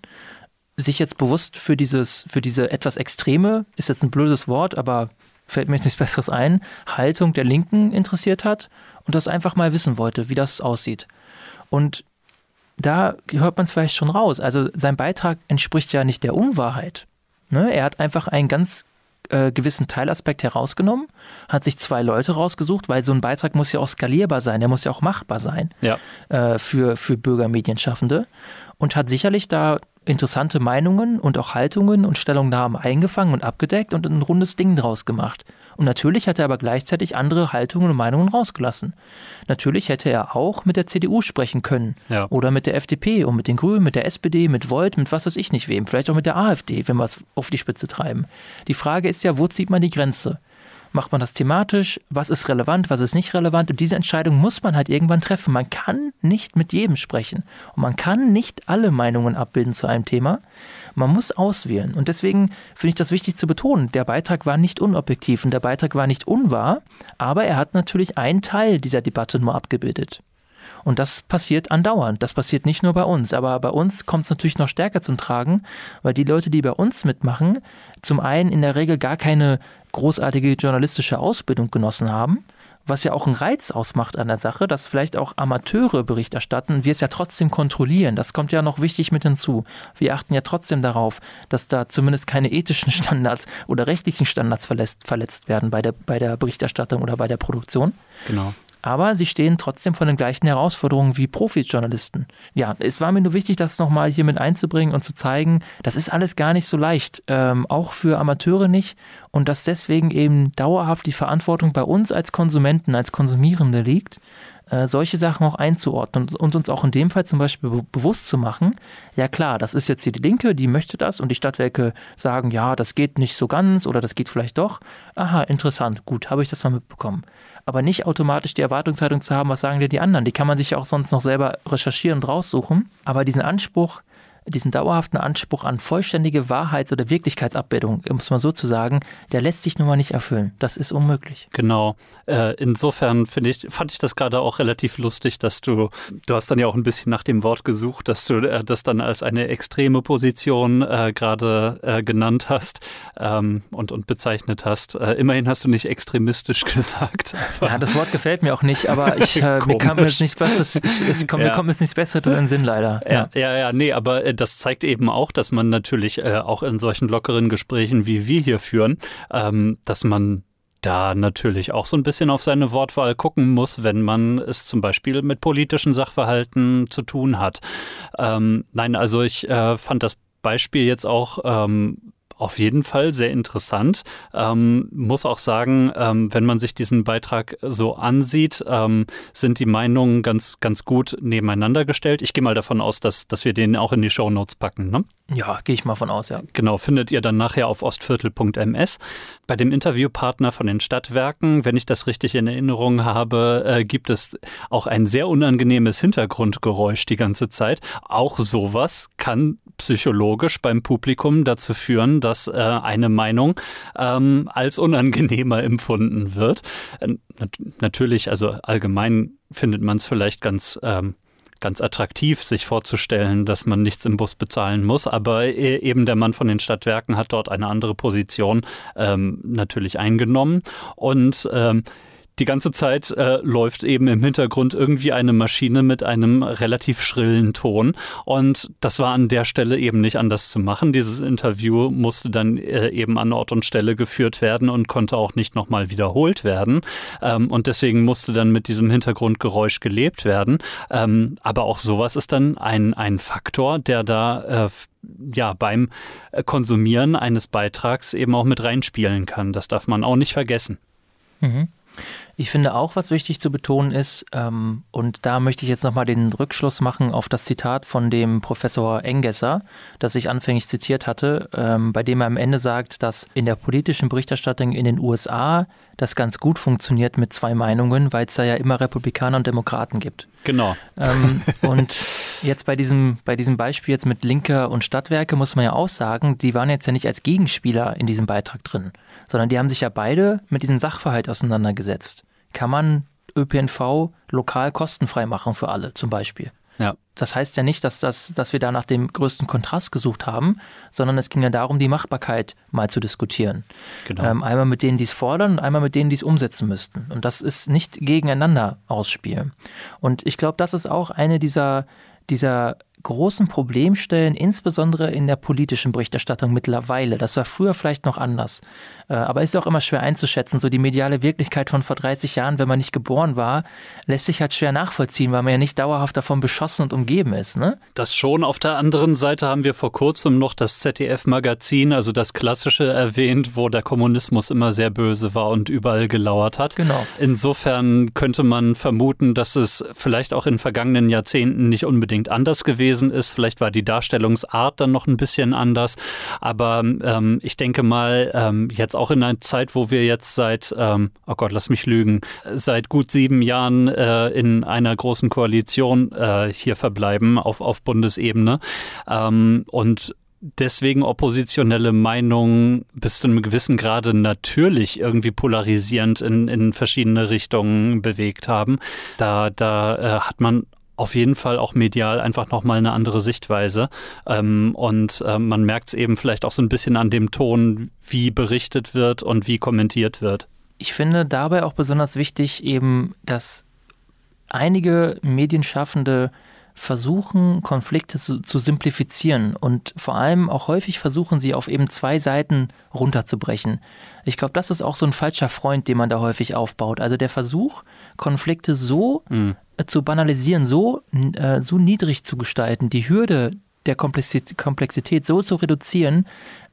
sich jetzt bewusst für dieses, für diese etwas extreme, ist jetzt ein blödes Wort, aber fällt mir jetzt nichts Besseres ein, Haltung der Linken interessiert hat und das einfach mal wissen wollte, wie das aussieht. Und da hört man es vielleicht schon raus. Also sein Beitrag entspricht ja nicht der Unwahrheit. Ne? Er hat einfach einen ganz äh, gewissen Teilaspekt herausgenommen, hat sich zwei Leute rausgesucht, weil so ein Beitrag muss ja auch skalierbar sein, der muss ja auch machbar sein ja. äh, für, für Bürgermedienschaffende und hat sicherlich da interessante Meinungen und auch Haltungen und Stellungnahmen eingefangen und abgedeckt und ein rundes Ding draus gemacht. Und natürlich hat er aber gleichzeitig andere Haltungen und Meinungen rausgelassen. Natürlich hätte er auch mit der CDU sprechen können. Ja. Oder mit der FDP und mit den Grünen, mit der SPD, mit Volt, mit was weiß ich nicht wem. Vielleicht auch mit der AfD, wenn wir es auf die Spitze treiben. Die Frage ist ja, wo zieht man die Grenze? Macht man das thematisch? Was ist relevant? Was ist nicht relevant? Und diese Entscheidung muss man halt irgendwann treffen. Man kann nicht mit jedem sprechen. Und man kann nicht alle Meinungen abbilden zu einem Thema. Man muss auswählen. Und deswegen finde ich das wichtig zu betonen. Der Beitrag war nicht unobjektiv und der Beitrag war nicht unwahr, aber er hat natürlich einen Teil dieser Debatte nur abgebildet. Und das passiert andauernd. Das passiert nicht nur bei uns. Aber bei uns kommt es natürlich noch stärker zum Tragen, weil die Leute, die bei uns mitmachen, zum einen in der Regel gar keine großartige journalistische Ausbildung genossen haben, was ja auch einen Reiz ausmacht an der Sache, dass vielleicht auch Amateure Bericht erstatten, wir es ja trotzdem kontrollieren. Das kommt ja noch wichtig mit hinzu. Wir achten ja trotzdem darauf, dass da zumindest keine ethischen Standards oder rechtlichen Standards verletzt, verletzt werden bei der, bei der Berichterstattung oder bei der Produktion. Genau aber sie stehen trotzdem vor den gleichen Herausforderungen wie Profi-Journalisten. Ja, es war mir nur wichtig, das nochmal hier mit einzubringen und zu zeigen, das ist alles gar nicht so leicht, ähm, auch für Amateure nicht und dass deswegen eben dauerhaft die Verantwortung bei uns als Konsumenten, als Konsumierende liegt, äh, solche Sachen auch einzuordnen und, uns auch in dem Fall zum Beispiel be bewusst zu machen, ja klar, das ist jetzt hier die Linke, die möchte das und die Stadtwerke sagen, ja, das geht nicht so ganz oder das geht vielleicht doch. Aha, interessant, gut, habe ich das mal mitbekommen aber nicht automatisch die Erwartungshaltung zu haben, was sagen dir die anderen. Die kann man sich ja auch sonst noch selber recherchieren und raussuchen. Aber diesen Anspruch, diesen dauerhaften Anspruch an vollständige Wahrheits- oder Wirklichkeitsabbildung, um es mal so zu sagen, der lässt sich nun mal nicht erfüllen. Das ist unmöglich. Genau. Äh, insofern finde ich, fand ich das gerade auch relativ lustig, dass du, du hast dann ja auch ein bisschen nach dem Wort gesucht, dass du äh, das dann als eine extreme Position äh, gerade äh, genannt hast ähm, und, und bezeichnet hast. Äh, immerhin hast du nicht extremistisch gesagt. Ja, das Wort gefällt mir auch nicht, aber ich, äh, mir kam jetzt nichts Besseres, ich, ich komm, ja. mir kommt jetzt nichts Besseres in den Sinn leider. Ja, ja, ja, ja nee, aber das zeigt eben auch, dass man natürlich äh, auch in solchen lockeren Gesprächen, wie wir hier führen, ähm, dass man da natürlich auch so ein bisschen auf seine Wortwahl gucken muss, wenn man es zum Beispiel mit politischen Sachverhalten zu tun hat. Ähm, nein, also ich äh, fand das Beispiel jetzt auch ähm, auf jeden Fall sehr interessant. Ähm, muss auch sagen, ähm, wenn man sich diesen Beitrag so ansieht, ähm, sind die Meinungen ganz, ganz gut nebeneinander gestellt. Ich gehe mal davon aus, dass, dass wir den auch in die Show Notes packen. Ne? Ja, gehe ich mal von aus, ja. Genau, findet ihr dann nachher auf ostviertel.ms. Bei dem Interviewpartner von den Stadtwerken, wenn ich das richtig in Erinnerung habe, äh, gibt es auch ein sehr unangenehmes Hintergrundgeräusch die ganze Zeit. Auch sowas kann psychologisch beim Publikum dazu führen, dass äh, eine Meinung ähm, als unangenehmer empfunden wird. Äh, nat natürlich, also allgemein findet man es vielleicht ganz ähm, ganz attraktiv, sich vorzustellen, dass man nichts im Bus bezahlen muss. Aber e, eben der Mann von den Stadtwerken hat dort eine andere Position ähm, natürlich eingenommen. Und ähm, die ganze Zeit äh, läuft eben im Hintergrund irgendwie eine Maschine mit einem relativ schrillen Ton. Und das war an der Stelle eben nicht anders zu machen. Dieses Interview musste dann äh, eben an Ort und Stelle geführt werden und konnte auch nicht nochmal wiederholt werden. Ähm, und deswegen musste dann mit diesem Hintergrundgeräusch gelebt werden. Ähm, aber auch sowas ist dann ein, ein Faktor, der da äh, ja, beim Konsumieren eines Beitrags eben auch mit reinspielen kann. Das darf man auch nicht vergessen. Mhm. Ich finde auch, was wichtig zu betonen ist, ähm, und da möchte ich jetzt nochmal den Rückschluss machen auf das Zitat von dem Professor Engesser, das ich anfänglich zitiert hatte, ähm, bei dem er am Ende sagt, dass in der politischen Berichterstattung in den USA das ganz gut funktioniert mit zwei Meinungen, weil es da ja immer Republikaner und Demokraten gibt. Genau. Ähm, und jetzt bei diesem, bei diesem Beispiel jetzt mit Linke und Stadtwerke muss man ja auch sagen, die waren jetzt ja nicht als Gegenspieler in diesem Beitrag drin, sondern die haben sich ja beide mit diesem Sachverhalt auseinandergesetzt kann man ÖPNV lokal kostenfrei machen für alle zum Beispiel. Ja. Das heißt ja nicht, dass, das, dass wir da nach dem größten Kontrast gesucht haben, sondern es ging ja darum, die Machbarkeit mal zu diskutieren. Genau. Ähm, einmal mit denen, die es fordern und einmal mit denen, die es umsetzen müssten. Und das ist nicht gegeneinander ausspielen. Und ich glaube, das ist auch eine dieser, dieser großen Problemstellen, insbesondere in der politischen Berichterstattung mittlerweile. Das war früher vielleicht noch anders. Äh, aber ist auch immer schwer einzuschätzen. So die mediale Wirklichkeit von vor 30 Jahren, wenn man nicht geboren war, lässt sich halt schwer nachvollziehen, weil man ja nicht dauerhaft davon beschossen und umgeben ist. Ne? Das schon. Auf der anderen Seite haben wir vor kurzem noch das ZDF-Magazin, also das klassische erwähnt, wo der Kommunismus immer sehr böse war und überall gelauert hat. Genau. Insofern könnte man vermuten, dass es vielleicht auch in vergangenen Jahrzehnten nicht unbedingt anders gewesen ist. Vielleicht war die Darstellungsart dann noch ein bisschen anders. Aber ähm, ich denke mal, ähm, jetzt auch in einer Zeit, wo wir jetzt seit, ähm, oh Gott, lass mich lügen, seit gut sieben Jahren äh, in einer großen Koalition äh, hier verbleiben auf, auf Bundesebene. Ähm, und deswegen oppositionelle Meinungen bis zu einem gewissen Grade natürlich irgendwie polarisierend in, in verschiedene Richtungen bewegt haben. Da, da äh, hat man auf jeden Fall auch medial einfach nochmal eine andere Sichtweise. Ähm, und äh, man merkt es eben vielleicht auch so ein bisschen an dem Ton, wie berichtet wird und wie kommentiert wird. Ich finde dabei auch besonders wichtig eben, dass einige Medienschaffende versuchen, Konflikte zu, zu, simplifizieren und vor allem auch häufig versuchen sie auf eben zwei Seiten runterzubrechen. Ich glaube, das ist auch so ein falscher Freund, den man da häufig aufbaut. Also der Versuch, Konflikte so mhm. Zu banalisieren, so, äh, so niedrig zu gestalten, die Hürde der Komplexität so zu reduzieren,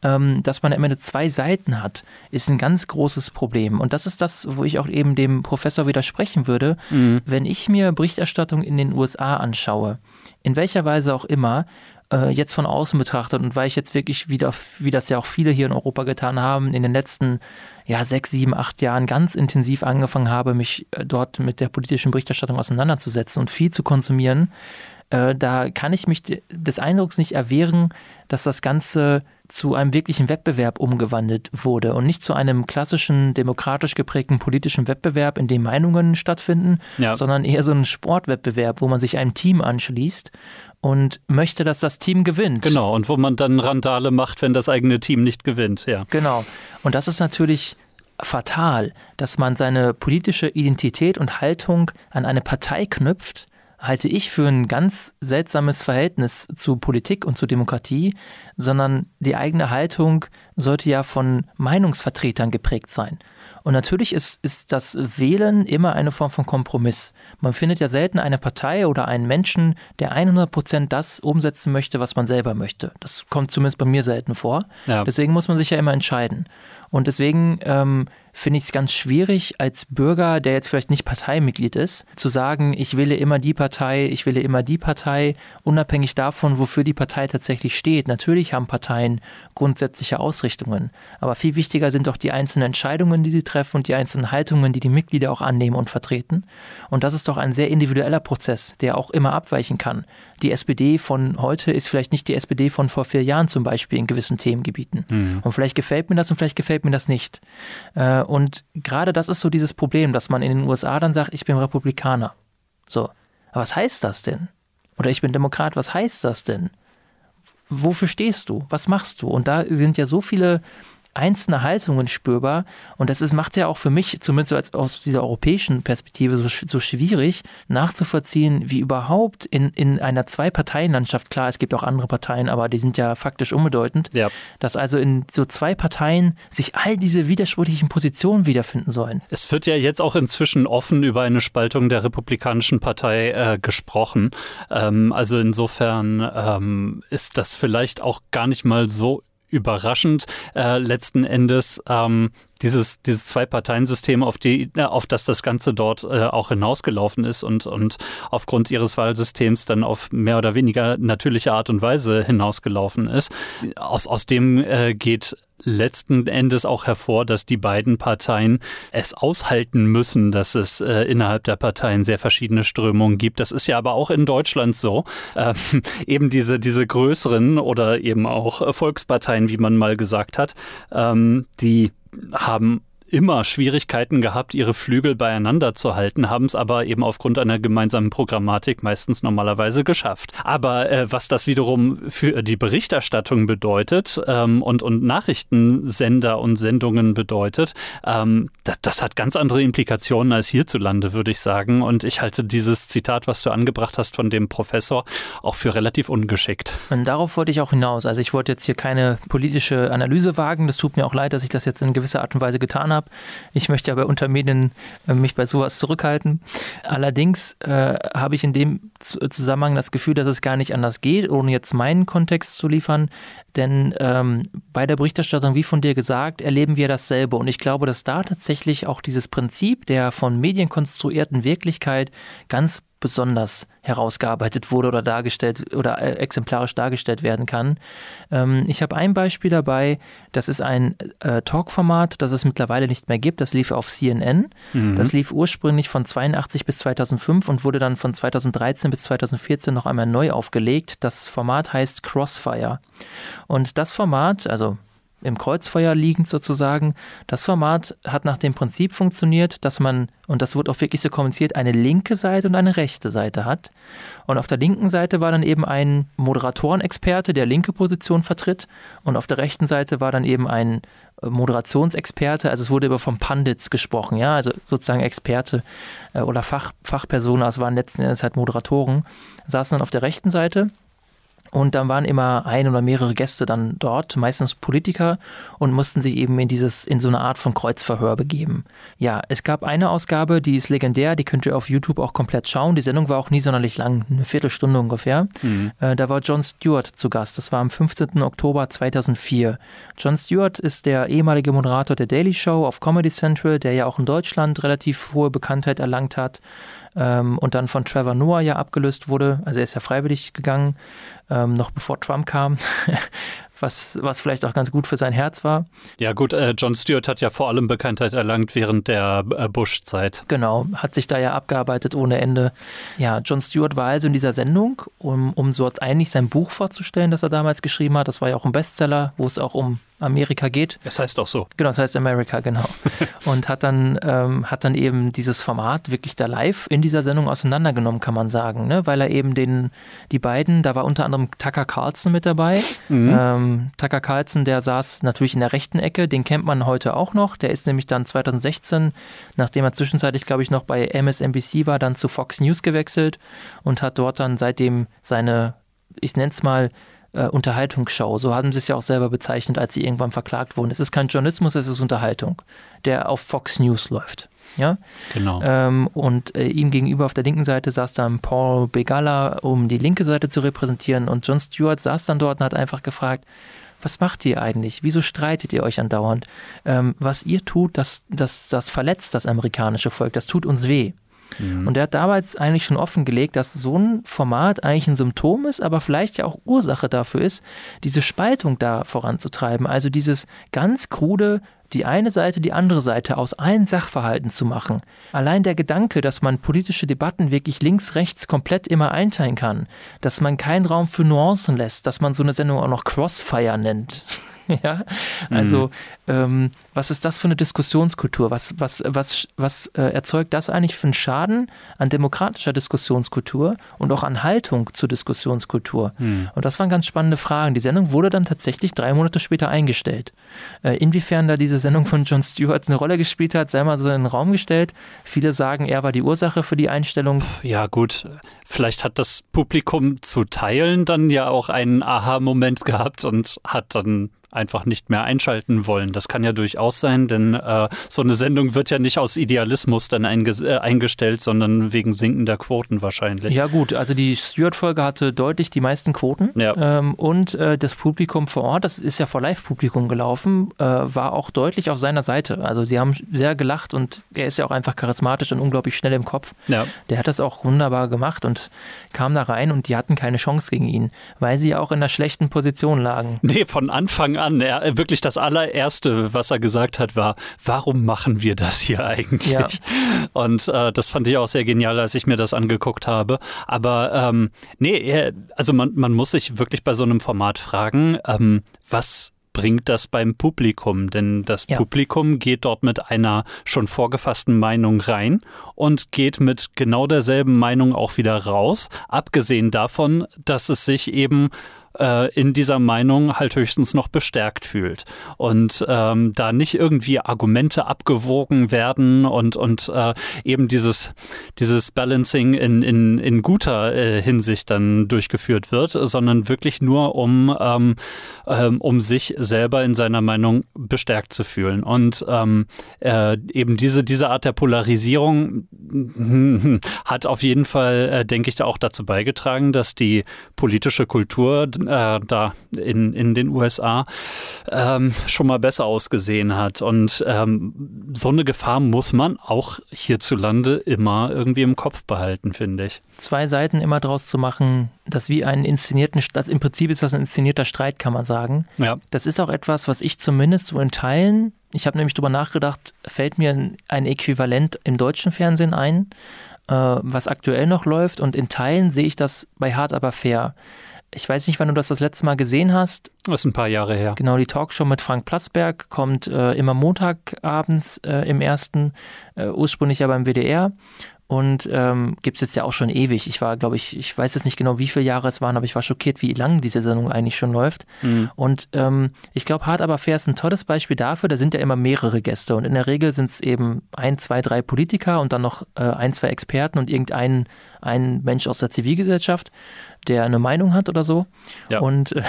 ähm, dass man am Ende zwei Seiten hat, ist ein ganz großes Problem. Und das ist das, wo ich auch eben dem Professor widersprechen würde. Mhm. Wenn ich mir Berichterstattung in den USA anschaue, in welcher Weise auch immer, äh, jetzt von außen betrachtet und weil ich jetzt wirklich wieder, wie das ja auch viele hier in Europa getan haben, in den letzten ja, sechs, sieben, acht Jahren ganz intensiv angefangen habe, mich äh, dort mit der politischen Berichterstattung auseinanderzusetzen und viel zu konsumieren, äh, da kann ich mich des Eindrucks nicht erwehren, dass das Ganze zu einem wirklichen Wettbewerb umgewandelt wurde und nicht zu einem klassischen demokratisch geprägten politischen Wettbewerb, in dem Meinungen stattfinden, ja. sondern eher so ein Sportwettbewerb, wo man sich einem Team anschließt und möchte, dass das Team gewinnt. Genau, und wo man dann Randale macht, wenn das eigene Team nicht gewinnt, ja. Genau. Und das ist natürlich fatal, dass man seine politische Identität und Haltung an eine Partei knüpft, halte ich für ein ganz seltsames Verhältnis zu Politik und zu Demokratie, sondern die eigene Haltung sollte ja von Meinungsvertretern geprägt sein. Und natürlich ist, ist das Wählen immer eine Form von Kompromiss. Man findet ja selten eine Partei oder einen Menschen, der 100 Prozent das umsetzen möchte, was man selber möchte. Das kommt zumindest bei mir selten vor. Ja. Deswegen muss man sich ja immer entscheiden. Und deswegen ähm, finde ich es ganz schwierig, als Bürger, der jetzt vielleicht nicht Parteimitglied ist, zu sagen, ich wähle immer die Partei, ich wähle immer die Partei, unabhängig davon, wofür die Partei tatsächlich steht. Natürlich haben Parteien grundsätzliche Ausrichtungen, aber viel wichtiger sind doch die einzelnen Entscheidungen, die sie treffen und die einzelnen Haltungen, die die Mitglieder auch annehmen und vertreten. Und das ist doch ein sehr individueller Prozess, der auch immer abweichen kann. Die SPD von heute ist vielleicht nicht die SPD von vor vier Jahren zum Beispiel in gewissen Themengebieten. Mhm. Und vielleicht gefällt mir das und vielleicht gefällt mir das nicht. Äh, und gerade das ist so dieses Problem, dass man in den USA dann sagt, ich bin Republikaner. So. Aber was heißt das denn? Oder ich bin Demokrat, was heißt das denn? Wofür stehst du? Was machst du? Und da sind ja so viele einzelne Haltungen spürbar. Und das ist, macht ja auch für mich, zumindest als, aus dieser europäischen Perspektive, so, so schwierig nachzuvollziehen, wie überhaupt in, in einer Zwei-Parteien-Landschaft, klar, es gibt auch andere Parteien, aber die sind ja faktisch unbedeutend, ja. dass also in so zwei Parteien sich all diese widersprüchlichen Positionen wiederfinden sollen. Es wird ja jetzt auch inzwischen offen über eine Spaltung der Republikanischen Partei äh, gesprochen. Ähm, also insofern ähm, ist das vielleicht auch gar nicht mal so überraschend äh, letzten Endes ähm, dieses, dieses Zwei-Parteien-System, auf, die, äh, auf das das Ganze dort äh, auch hinausgelaufen ist und, und aufgrund ihres Wahlsystems dann auf mehr oder weniger natürliche Art und Weise hinausgelaufen ist. Aus, aus dem äh, geht letzten Endes auch hervor, dass die beiden Parteien es aushalten müssen, dass es äh, innerhalb der Parteien sehr verschiedene Strömungen gibt. Das ist ja aber auch in Deutschland so. Ähm, eben diese, diese größeren oder eben auch Volksparteien, wie man mal gesagt hat, ähm, die haben immer Schwierigkeiten gehabt, ihre Flügel beieinander zu halten, haben es aber eben aufgrund einer gemeinsamen Programmatik meistens normalerweise geschafft. Aber äh, was das wiederum für die Berichterstattung bedeutet ähm, und, und Nachrichtensender und Sendungen bedeutet, ähm, das, das hat ganz andere Implikationen als hierzulande, würde ich sagen. Und ich halte dieses Zitat, was du angebracht hast von dem Professor, auch für relativ ungeschickt. Und darauf wollte ich auch hinaus. Also ich wollte jetzt hier keine politische Analyse wagen. Das tut mir auch leid, dass ich das jetzt in gewisser Art und Weise getan habe habe. Ich möchte ja bei Untermedien äh, mich bei sowas zurückhalten. Allerdings äh, habe ich in dem Zusammenhang das Gefühl, dass es gar nicht anders geht, ohne jetzt meinen Kontext zu liefern. Denn ähm, bei der Berichterstattung, wie von dir gesagt, erleben wir dasselbe. Und ich glaube, dass da tatsächlich auch dieses Prinzip der von Medien konstruierten Wirklichkeit ganz besonders herausgearbeitet wurde oder dargestellt oder äh, exemplarisch dargestellt werden kann. Ähm, ich habe ein Beispiel dabei, das ist ein äh, Talk-Format, das es mittlerweile nicht mehr gibt. Das lief auf CNN. Mhm. Das lief ursprünglich von 82 bis 2005 und wurde dann von 2013 bis 2014 noch einmal neu aufgelegt. Das Format heißt Crossfire. Und das Format, also im Kreuzfeuer liegend sozusagen. Das Format hat nach dem Prinzip funktioniert, dass man, und das wird auch wirklich so kommuniziert, eine linke Seite und eine rechte Seite hat. Und auf der linken Seite war dann eben ein Moderatorenexperte, der linke Position vertritt. Und auf der rechten Seite war dann eben ein äh, Moderationsexperte, also es wurde über vom Pandits gesprochen, ja, also sozusagen Experte äh, oder Fach, Fachpersonen, das waren letzten Endes halt Moderatoren, saßen dann auf der rechten Seite und dann waren immer ein oder mehrere Gäste dann dort, meistens Politiker, und mussten sich eben in dieses, in so eine Art von Kreuzverhör begeben. Ja, es gab eine Ausgabe, die ist legendär, die könnt ihr auf YouTube auch komplett schauen. Die Sendung war auch nie sonderlich lang, eine Viertelstunde ungefähr. Mhm. Äh, da war Jon Stewart zu Gast. Das war am 15. Oktober 2004. Jon Stewart ist der ehemalige Moderator der Daily Show auf Comedy Central, der ja auch in Deutschland relativ hohe Bekanntheit erlangt hat ähm, und dann von Trevor Noah ja abgelöst wurde. Also er ist ja freiwillig gegangen, ähm, noch bevor Trump kam. was, was vielleicht auch ganz gut für sein Herz war. Ja gut, äh, John Stewart hat ja vor allem Bekanntheit erlangt während der äh, Bush-Zeit. Genau, hat sich da ja abgearbeitet ohne Ende. Ja, John Stewart war also in dieser Sendung, um, um so eigentlich sein Buch vorzustellen, das er damals geschrieben hat. Das war ja auch ein Bestseller, wo es auch um Amerika geht. Das heißt auch so. Genau, das heißt Amerika, genau. und hat dann, ähm, hat dann eben dieses Format wirklich da live in dieser Sendung auseinandergenommen, kann man sagen, ne? weil er eben den, die beiden, da war unter anderem Tucker Carlson mit dabei, mhm. ähm, ähm, Tucker Carlson, der saß natürlich in der rechten Ecke, den kennt man heute auch noch. Der ist nämlich dann 2016, nachdem er zwischenzeitlich, glaube ich, noch bei MSNBC war, dann zu Fox News gewechselt und hat dort dann seitdem seine, ich nenne es mal, äh, Unterhaltungsshow. So haben sie es ja auch selber bezeichnet, als sie irgendwann verklagt wurden. Es ist kein Journalismus, es ist Unterhaltung, der auf Fox News läuft. Ja? Genau. Ähm, und äh, ihm gegenüber auf der linken Seite saß dann Paul Begala, um die linke Seite zu repräsentieren. Und John Stewart saß dann dort und hat einfach gefragt, was macht ihr eigentlich? Wieso streitet ihr euch andauernd? Ähm, was ihr tut, das, das, das verletzt das amerikanische Volk, das tut uns weh. Mhm. Und er hat damals eigentlich schon offengelegt, dass so ein Format eigentlich ein Symptom ist, aber vielleicht ja auch Ursache dafür ist, diese Spaltung da voranzutreiben. Also dieses ganz krude, die eine Seite, die andere Seite aus allen Sachverhalten zu machen. Allein der Gedanke, dass man politische Debatten wirklich links, rechts komplett immer einteilen kann, dass man keinen Raum für Nuancen lässt, dass man so eine Sendung auch noch Crossfire nennt. ja, also mhm. ähm, was ist das für eine Diskussionskultur? Was, was, was, was äh, erzeugt das eigentlich für einen Schaden an demokratischer Diskussionskultur und auch an Haltung zur Diskussionskultur? Mhm. Und das waren ganz spannende Fragen. Die Sendung wurde dann tatsächlich drei Monate später eingestellt. Äh, inwiefern da diese Sendung von Jon Stewart eine Rolle gespielt hat, sei mal so in den Raum gestellt. Viele sagen, er war die Ursache für die Einstellung. Ja, gut. Vielleicht hat das Publikum zu teilen dann ja auch einen Aha-Moment gehabt und hat dann einfach nicht mehr einschalten wollen. Das kann ja durchaus sein, denn äh, so eine Sendung wird ja nicht aus Idealismus dann äh, eingestellt, sondern wegen sinkender Quoten wahrscheinlich. Ja gut, also die Stewart-Folge hatte deutlich die meisten Quoten ja. ähm, und äh, das Publikum vor Ort, das ist ja vor Live-Publikum gelaufen, äh, war auch deutlich auf seiner Seite. Also sie haben sehr gelacht und er ist ja auch einfach charismatisch und unglaublich schnell im Kopf. Ja. Der hat das auch wunderbar gemacht und kam da rein und die hatten keine Chance gegen ihn, weil sie auch in einer schlechten Position lagen. Nee, von Anfang an an. Er, wirklich das allererste, was er gesagt hat, war, warum machen wir das hier eigentlich? Ja. Und äh, das fand ich auch sehr genial, als ich mir das angeguckt habe. Aber ähm, nee, also man, man muss sich wirklich bei so einem Format fragen, ähm, was bringt das beim Publikum? Denn das ja. Publikum geht dort mit einer schon vorgefassten Meinung rein und geht mit genau derselben Meinung auch wieder raus, abgesehen davon, dass es sich eben äh, in dieser Meinung halt höchstens noch bestärkt fühlt. Und ähm, da nicht irgendwie Argumente abgewogen werden und, und äh, eben dieses, dieses Balancing in, in, in guter äh, Hinsicht dann durchgeführt wird, sondern wirklich nur um, ähm, ähm, um sich selber in seiner Meinung bestärkt zu fühlen. Und ähm, äh, eben diese, diese Art der Polarisierung hat auf jeden Fall, äh, denke ich, auch dazu beigetragen, dass die politische Kultur äh, da in, in den USA ähm, schon mal besser ausgesehen hat. Und ähm, so eine Gefahr muss man auch hierzulande immer irgendwie im Kopf behalten, finde ich. Zwei Seiten immer draus zu machen, das wie einen inszenierten, das im Prinzip ist das ein inszenierter Streit, kann man sagen. Ja. Das ist auch etwas, was ich zumindest so in Teilen, ich habe nämlich darüber nachgedacht, fällt mir ein Äquivalent im deutschen Fernsehen ein, äh, was aktuell noch läuft und in Teilen sehe ich das bei Hart aber fair. Ich weiß nicht, wann du das das letzte Mal gesehen hast. Das ist ein paar Jahre her. Genau, die Talkshow mit Frank Platzberg kommt äh, immer Montagabends äh, im ersten, äh, ursprünglich ja beim WDR und ähm, gibt es jetzt ja auch schon ewig. Ich war, glaube ich, ich weiß jetzt nicht genau, wie viele Jahre es waren, aber ich war schockiert, wie lang diese Sendung eigentlich schon läuft. Mhm. Und ähm, ich glaube, Hart aber fair ist ein tolles Beispiel dafür. Da sind ja immer mehrere Gäste und in der Regel sind es eben ein, zwei, drei Politiker und dann noch äh, ein, zwei Experten und irgendein ein Mensch aus der Zivilgesellschaft der eine Meinung hat oder so. Ja. Und, äh,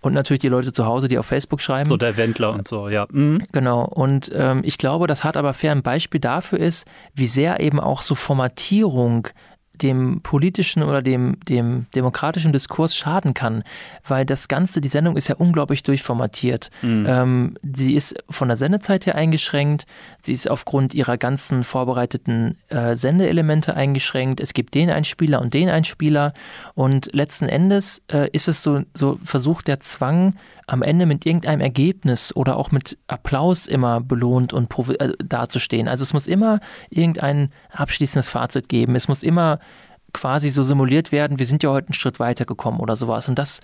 und natürlich die Leute zu Hause, die auf Facebook schreiben. So der Wendler und so, ja. Mhm. Genau. Und ähm, ich glaube, das hat aber fair ein Beispiel dafür ist, wie sehr eben auch so Formatierung dem politischen oder dem, dem demokratischen Diskurs schaden kann, weil das Ganze, die Sendung ist ja unglaublich durchformatiert. Mhm. Ähm, sie ist von der Sendezeit her eingeschränkt, sie ist aufgrund ihrer ganzen vorbereiteten äh, Sendeelemente eingeschränkt. Es gibt den Einspieler und den Einspieler und letzten Endes äh, ist es so, so versucht der Zwang, am Ende mit irgendeinem Ergebnis oder auch mit Applaus immer belohnt und äh, dazustehen. Also es muss immer irgendein abschließendes Fazit geben. Es muss immer quasi so simuliert werden, wir sind ja heute einen Schritt weitergekommen oder sowas. Und das,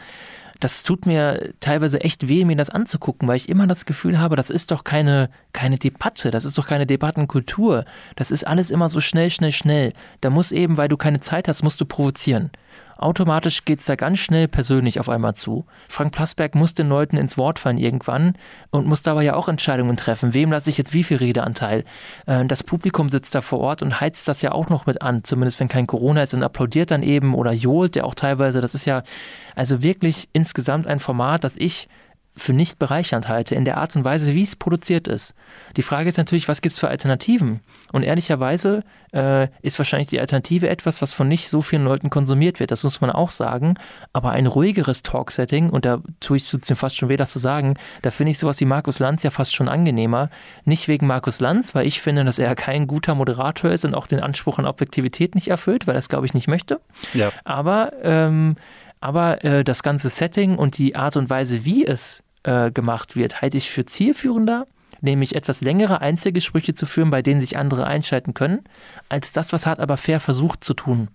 das tut mir teilweise echt weh, mir das anzugucken, weil ich immer das Gefühl habe, das ist doch keine, keine Debatte, das ist doch keine Debattenkultur. Das ist alles immer so schnell, schnell, schnell. Da muss eben, weil du keine Zeit hast, musst du provozieren automatisch geht es da ganz schnell persönlich auf einmal zu. Frank Plasberg muss den Leuten ins Wort fallen irgendwann und muss dabei ja auch Entscheidungen treffen. Wem lasse ich jetzt wie viel Redeanteil? Äh, das Publikum sitzt da vor Ort und heizt das ja auch noch mit an, zumindest wenn kein Corona ist und applaudiert dann eben oder johlt, der auch teilweise, das ist ja also wirklich insgesamt ein Format, das ich für nicht bereichernd halte, in der Art und Weise, wie es produziert ist. Die Frage ist natürlich, was gibt es für Alternativen? Und ehrlicherweise äh, ist wahrscheinlich die Alternative etwas, was von nicht so vielen Leuten konsumiert wird. Das muss man auch sagen. Aber ein ruhigeres Talk-Setting, und da tue ich es mir fast schon weh, das zu sagen, da finde ich sowas wie Markus Lanz ja fast schon angenehmer. Nicht wegen Markus Lanz, weil ich finde, dass er kein guter Moderator ist und auch den Anspruch an Objektivität nicht erfüllt, weil es, glaube ich, nicht möchte. Ja. Aber, ähm, aber äh, das ganze Setting und die Art und Weise, wie es äh, gemacht wird, halte ich für zielführender, nämlich etwas längere Einzelgespräche zu führen, bei denen sich andere einschalten können, als das, was Hart aber fair versucht zu tun.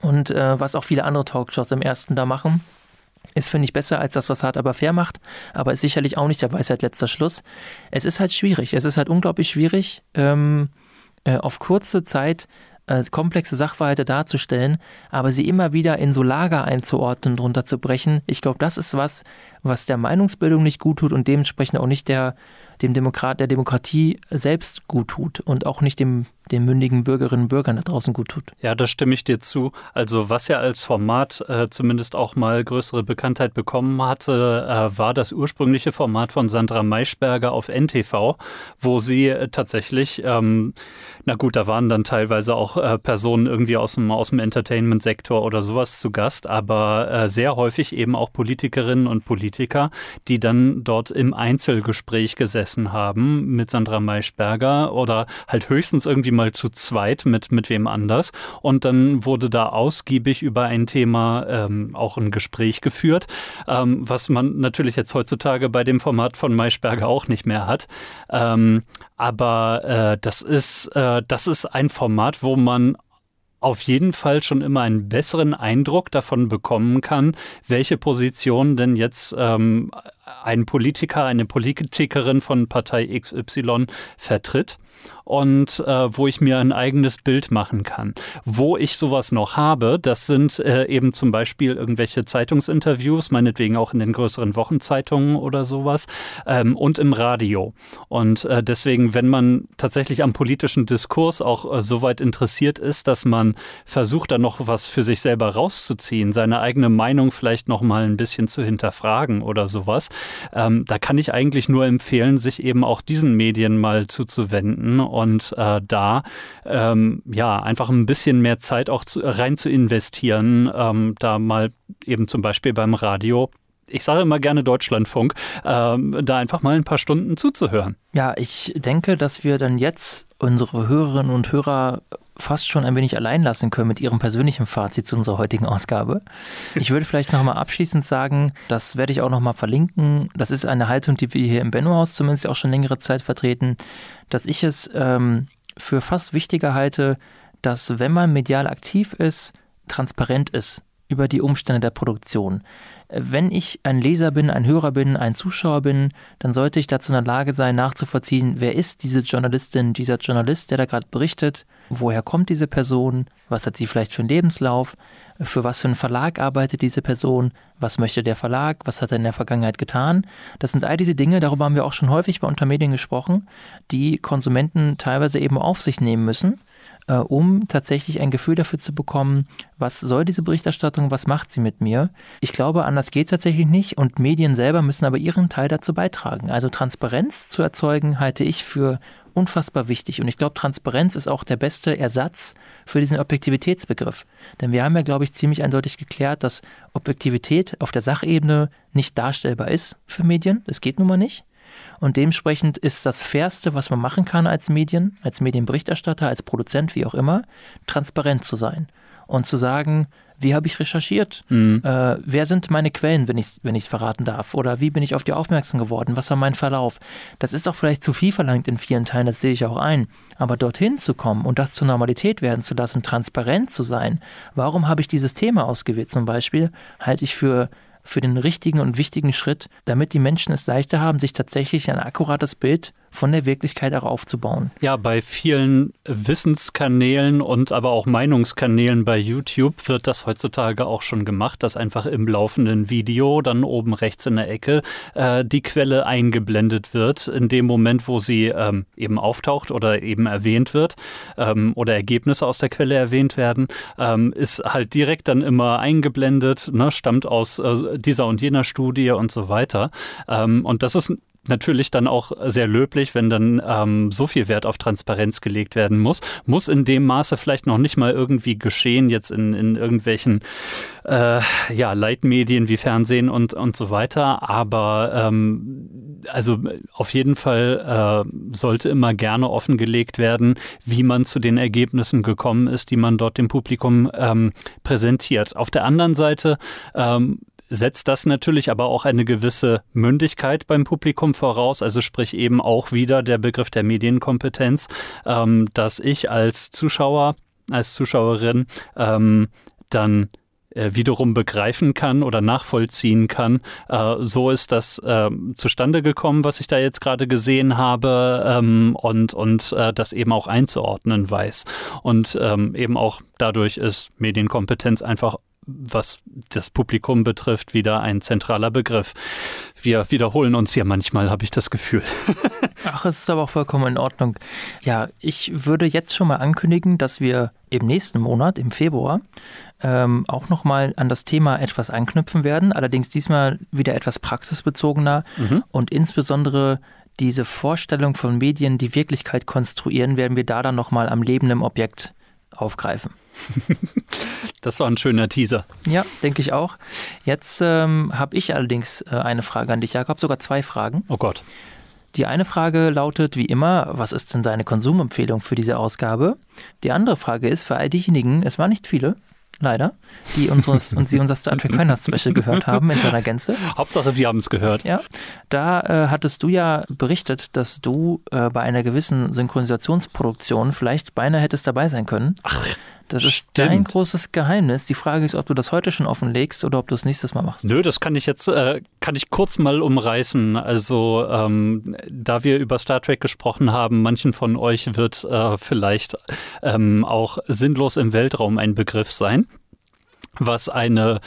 Und äh, was auch viele andere Talkshows im ersten da machen. Ist, finde ich, besser als das, was Hart aber fair macht, aber ist sicherlich auch nicht der Weisheit letzter Schluss. Es ist halt schwierig. Es ist halt unglaublich schwierig, ähm, äh, auf kurze Zeit äh, komplexe Sachverhalte darzustellen, aber sie immer wieder in so Lager einzuordnen, drunter zu brechen. Ich glaube, das ist was, was der Meinungsbildung nicht gut tut und dementsprechend auch nicht der, dem Demokrat, der Demokratie selbst gut tut und auch nicht dem den mündigen Bürgerinnen und Bürgern da draußen gut tut. Ja, da stimme ich dir zu. Also was ja als Format äh, zumindest auch mal größere Bekanntheit bekommen hatte, äh, war das ursprüngliche Format von Sandra Maischberger auf NTV, wo sie äh, tatsächlich, ähm, na gut, da waren dann teilweise auch äh, Personen irgendwie aus dem, aus dem Entertainment-Sektor oder sowas zu Gast, aber äh, sehr häufig eben auch Politikerinnen und Politiker, die dann dort im Einzelgespräch gesessen haben mit Sandra Maischberger oder halt höchstens irgendwie mal zu zweit mit, mit wem anders. Und dann wurde da ausgiebig über ein Thema ähm, auch ein Gespräch geführt, ähm, was man natürlich jetzt heutzutage bei dem Format von Maischberger auch nicht mehr hat. Ähm, aber äh, das ist, äh, das ist ein Format, wo man auf jeden Fall schon immer einen besseren Eindruck davon bekommen kann, welche Position denn jetzt ähm, ein Politiker, eine Politikerin von Partei XY vertritt und äh, wo ich mir ein eigenes Bild machen kann. Wo ich sowas noch habe, das sind äh, eben zum Beispiel irgendwelche Zeitungsinterviews, meinetwegen auch in den größeren Wochenzeitungen oder sowas ähm, und im Radio. Und äh, deswegen, wenn man tatsächlich am politischen Diskurs auch äh, so weit interessiert ist, dass man versucht, da noch was für sich selber rauszuziehen, seine eigene Meinung vielleicht noch mal ein bisschen zu hinterfragen oder sowas, ähm, da kann ich eigentlich nur empfehlen, sich eben auch diesen Medien mal zuzuwenden und äh, da ähm, ja einfach ein bisschen mehr Zeit auch zu, rein zu investieren, ähm, da mal eben zum Beispiel beim Radio ich sage immer gerne Deutschlandfunk, ähm, da einfach mal ein paar Stunden zuzuhören. Ja, ich denke, dass wir dann jetzt unsere Hörerinnen und Hörer fast schon ein wenig allein lassen können mit Ihrem persönlichen Fazit zu unserer heutigen Ausgabe. Ich würde vielleicht nochmal abschließend sagen, das werde ich auch nochmal verlinken. Das ist eine Haltung, die wir hier im Benno-Haus zumindest auch schon längere Zeit vertreten, dass ich es ähm, für fast wichtiger halte, dass wenn man medial aktiv ist, transparent ist über die Umstände der Produktion. Wenn ich ein Leser bin, ein Hörer bin, ein Zuschauer bin, dann sollte ich dazu in der Lage sein, nachzuvollziehen, wer ist diese Journalistin, dieser Journalist, der da gerade berichtet, woher kommt diese Person, was hat sie vielleicht für einen Lebenslauf, für was für einen Verlag arbeitet diese Person, was möchte der Verlag, was hat er in der Vergangenheit getan. Das sind all diese Dinge, darüber haben wir auch schon häufig bei Untermedien gesprochen, die Konsumenten teilweise eben auf sich nehmen müssen äh, um tatsächlich ein Gefühl dafür zu bekommen, was soll diese Berichterstattung, was macht sie mit mir. Ich glaube, anders geht es tatsächlich nicht und Medien selber müssen aber ihren Teil dazu beitragen. Also Transparenz zu erzeugen, halte ich für unfassbar wichtig. Und ich glaube, Transparenz ist auch der beste Ersatz für diesen Objektivitätsbegriff. Denn wir haben ja, glaube ich, ziemlich eindeutig geklärt, dass Objektivität auf der Sachebene nicht darstellbar ist für Medien. Das geht nun mal nicht. Und dementsprechend ist das Fairste, was man machen kann als Medien, als Medienberichterstatter, als Produzent, wie auch immer, transparent zu sein und zu sagen, wie habe ich recherchiert? Mhm. Äh, wer sind meine Quellen, wenn ich es wenn verraten darf? Oder wie bin ich auf die aufmerksam geworden? Was war mein Verlauf? Das ist auch vielleicht zu viel verlangt in vielen Teilen, das sehe ich auch ein. Aber dorthin zu kommen und das zur Normalität werden zu lassen, transparent zu sein, warum habe ich dieses Thema ausgewählt zum Beispiel, halte ich für für den richtigen und wichtigen Schritt, damit die Menschen es leichter haben, sich tatsächlich ein akkurates Bild von der Wirklichkeit auch aufzubauen. Ja, bei vielen Wissenskanälen und aber auch Meinungskanälen bei YouTube wird das heutzutage auch schon gemacht, dass einfach im laufenden Video dann oben rechts in der Ecke äh, die Quelle eingeblendet wird, in dem Moment, wo sie ähm, eben auftaucht oder eben erwähnt wird ähm, oder Ergebnisse aus der Quelle erwähnt werden, ähm, ist halt direkt dann immer eingeblendet, ne, stammt aus äh, dieser und jener Studie und so weiter. Ähm, und das ist natürlich dann auch sehr löblich, wenn dann ähm, so viel Wert auf Transparenz gelegt werden muss. Muss in dem Maße vielleicht noch nicht mal irgendwie geschehen, jetzt in, in irgendwelchen äh, ja, Leitmedien wie Fernsehen und, und so weiter. Aber ähm, also auf jeden Fall äh, sollte immer gerne offengelegt werden, wie man zu den Ergebnissen gekommen ist, die man dort dem Publikum ähm, präsentiert. Auf der anderen Seite ähm, setzt das natürlich aber auch eine gewisse Mündigkeit beim Publikum voraus, also sprich eben auch wieder der Begriff der Medienkompetenz, ähm, dass ich als Zuschauer, als Zuschauerin ähm, dann äh, wiederum begreifen kann oder nachvollziehen kann. Äh, so ist das äh, zustande gekommen, was ich da jetzt gerade gesehen habe ähm, und, und äh, das eben auch einzuordnen weiß. Und ähm, eben auch dadurch ist Medienkompetenz einfach was das Publikum betrifft, wieder ein zentraler Begriff. Wir wiederholen uns hier manchmal, habe ich das Gefühl. Ach, es ist aber auch vollkommen in Ordnung. Ja, ich würde jetzt schon mal ankündigen, dass wir im nächsten Monat, im Februar, ähm, auch nochmal an das Thema etwas anknüpfen werden. Allerdings diesmal wieder etwas praxisbezogener mhm. und insbesondere diese Vorstellung von Medien, die Wirklichkeit konstruieren, werden wir da dann nochmal am lebenden Objekt aufgreifen. Das war ein schöner Teaser. Ja, denke ich auch. Jetzt ähm, habe ich allerdings äh, eine Frage an dich, Jakob, sogar zwei Fragen. Oh Gott. Die eine Frage lautet wie immer, was ist denn deine Konsumempfehlung für diese Ausgabe? Die andere Frage ist für all diejenigen, es waren nicht viele, leider, die unseres, und sie unser Star Trek Weihnachts-Special gehört haben in seiner Gänze. Hauptsache, wir haben es gehört. Ja, da äh, hattest du ja berichtet, dass du äh, bei einer gewissen Synchronisationsproduktion vielleicht beinahe hättest dabei sein können. Ach, das ist Stimmt. dein großes Geheimnis. Die Frage ist, ob du das heute schon offenlegst oder ob du es nächstes Mal machst. Nö, das kann ich jetzt, äh, kann ich kurz mal umreißen. Also, ähm, da wir über Star Trek gesprochen haben, manchen von euch wird äh, vielleicht ähm, auch sinnlos im Weltraum ein Begriff sein, was eine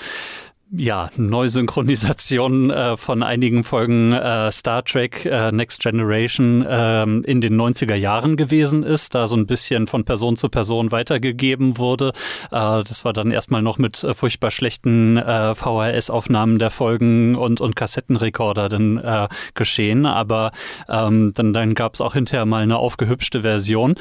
ja, Neusynchronisation äh, von einigen Folgen äh, Star Trek äh, Next Generation äh, in den 90er Jahren gewesen ist, da so ein bisschen von Person zu Person weitergegeben wurde. Äh, das war dann erstmal noch mit äh, furchtbar schlechten äh, VHS-Aufnahmen der Folgen und, und Kassettenrekorder dann geschehen, aber ähm, dann, dann gab es auch hinterher mal eine aufgehübschte Version,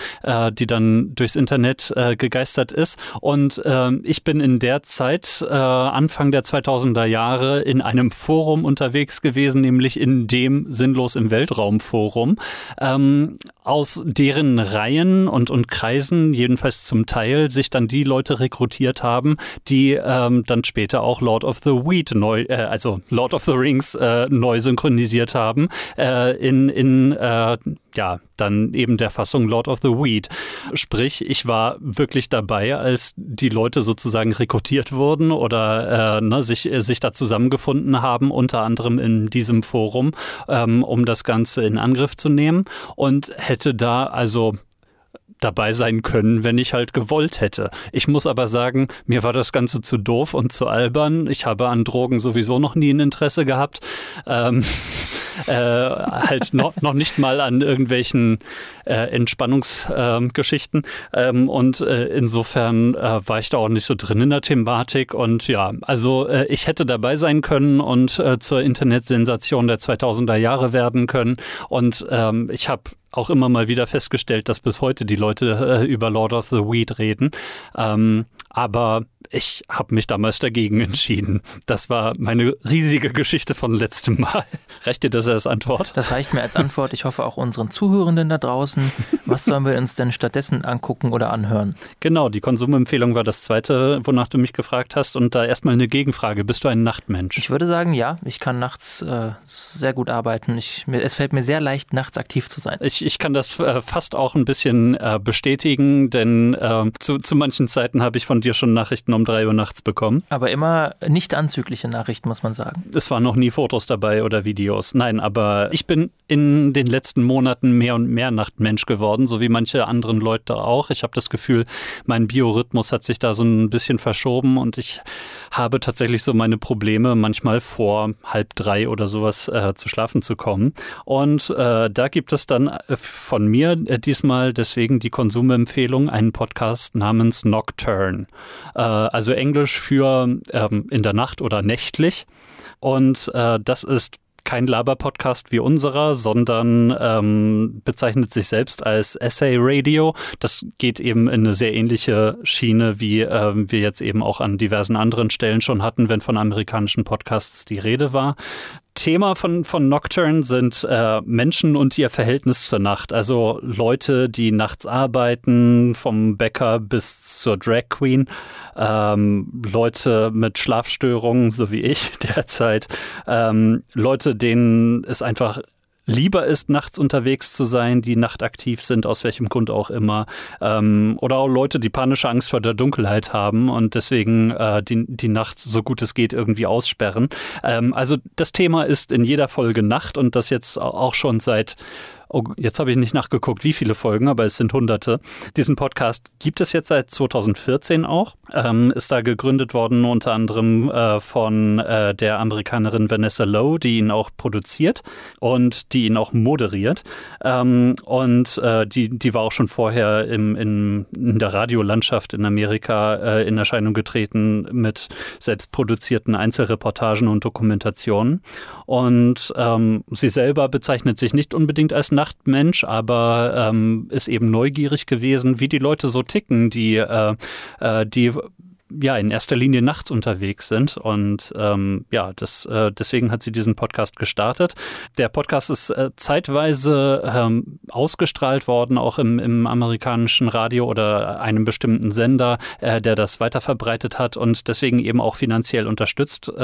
die dann durchs Internet gegeistert ist und äh, ich bin in der Zeit, Anfang der 2000er Jahre in einem Forum unterwegs gewesen, nämlich in dem Sinnlos im Weltraum Forum. Ähm, aus deren Reihen und, und Kreisen, jedenfalls zum Teil, sich dann die Leute rekrutiert haben, die ähm, dann später auch Lord of the Weed neu, äh, also Lord of the Rings äh, neu synchronisiert haben, äh, in, in äh, ja, dann eben der Fassung Lord of the Weed. Sprich, ich war wirklich dabei, als die Leute sozusagen rekrutiert wurden oder äh, ne, sich, sich da zusammengefunden haben, unter anderem in diesem Forum, ähm, um das Ganze in Angriff zu nehmen und hätte da also dabei sein können, wenn ich halt gewollt hätte. Ich muss aber sagen, mir war das Ganze zu doof und zu albern. Ich habe an Drogen sowieso noch nie ein Interesse gehabt. Ähm, äh, halt noch, noch nicht mal an irgendwelchen äh, Entspannungsgeschichten. Ähm, ähm, und äh, insofern äh, war ich da auch nicht so drin in der Thematik. Und ja, also äh, ich hätte dabei sein können und äh, zur Internetsensation der 2000er Jahre werden können. Und ähm, ich habe auch immer mal wieder festgestellt, dass bis heute die Leute äh, über Lord of the Weed reden. Ähm, aber ich habe mich damals dagegen entschieden. Das war meine riesige Geschichte von letztem Mal. Reicht dir das als Antwort? Das reicht mir als Antwort. Ich hoffe auch unseren Zuhörenden da draußen. Was sollen wir uns denn stattdessen angucken oder anhören? Genau, die Konsumempfehlung war das zweite, wonach du mich gefragt hast. Und da erstmal eine Gegenfrage. Bist du ein Nachtmensch? Ich würde sagen, ja. Ich kann nachts äh, sehr gut arbeiten. Ich, mir, es fällt mir sehr leicht, nachts aktiv zu sein. Ich, ich kann das äh, fast auch ein bisschen äh, bestätigen, denn äh, zu, zu manchen Zeiten habe ich von dir schon Nachrichten um drei Uhr nachts bekommen. Aber immer nicht anzügliche Nachrichten, muss man sagen. Es waren noch nie Fotos dabei oder Videos. Nein, aber ich bin in den letzten Monaten mehr und mehr Nachtmensch geworden, so wie manche anderen Leute auch. Ich habe das Gefühl, mein Biorhythmus hat sich da so ein bisschen verschoben und ich habe tatsächlich so meine Probleme, manchmal vor halb drei oder sowas äh, zu schlafen zu kommen. Und äh, da gibt es dann von mir äh, diesmal deswegen die Konsumempfehlung, einen Podcast namens Nocturne. Äh, also Englisch für ähm, in der Nacht oder nächtlich. Und äh, das ist kein Laber-Podcast wie unserer, sondern ähm, bezeichnet sich selbst als Essay Radio. Das geht eben in eine sehr ähnliche Schiene, wie äh, wir jetzt eben auch an diversen anderen Stellen schon hatten, wenn von amerikanischen Podcasts die Rede war. Thema von, von Nocturne sind äh, Menschen und ihr Verhältnis zur Nacht. Also Leute, die nachts arbeiten, vom Bäcker bis zur Drag Queen. Ähm, Leute mit Schlafstörungen, so wie ich derzeit. Ähm, Leute, denen es einfach lieber ist, nachts unterwegs zu sein, die nachtaktiv sind, aus welchem Grund auch immer. Ähm, oder auch Leute, die panische Angst vor der Dunkelheit haben und deswegen äh, die, die Nacht so gut es geht irgendwie aussperren. Ähm, also das Thema ist in jeder Folge Nacht und das jetzt auch schon seit oh, jetzt habe ich nicht nachgeguckt, wie viele Folgen, aber es sind hunderte. Diesen Podcast gibt es jetzt seit 2014 auch, ähm, ist da gegründet worden unter anderem äh, von äh, der Amerikanerin Vanessa Lowe, die ihn auch produziert und die ihn auch moderiert. Ähm, und äh, die, die war auch schon vorher im, in, in der Radiolandschaft in Amerika äh, in Erscheinung getreten mit selbstproduzierten Einzelreportagen und Dokumentationen. Und ähm, sie selber bezeichnet sich nicht unbedingt als Nachtmensch, aber ähm, ist eben neugierig gewesen, wie die Leute so ticken, die, äh, äh, die ja in erster Linie nachts unterwegs sind. Und ähm, ja, das, äh, deswegen hat sie diesen Podcast gestartet. Der Podcast ist äh, zeitweise ähm, ausgestrahlt worden, auch im, im amerikanischen Radio oder einem bestimmten Sender, äh, der das weiterverbreitet hat und deswegen eben auch finanziell unterstützt äh,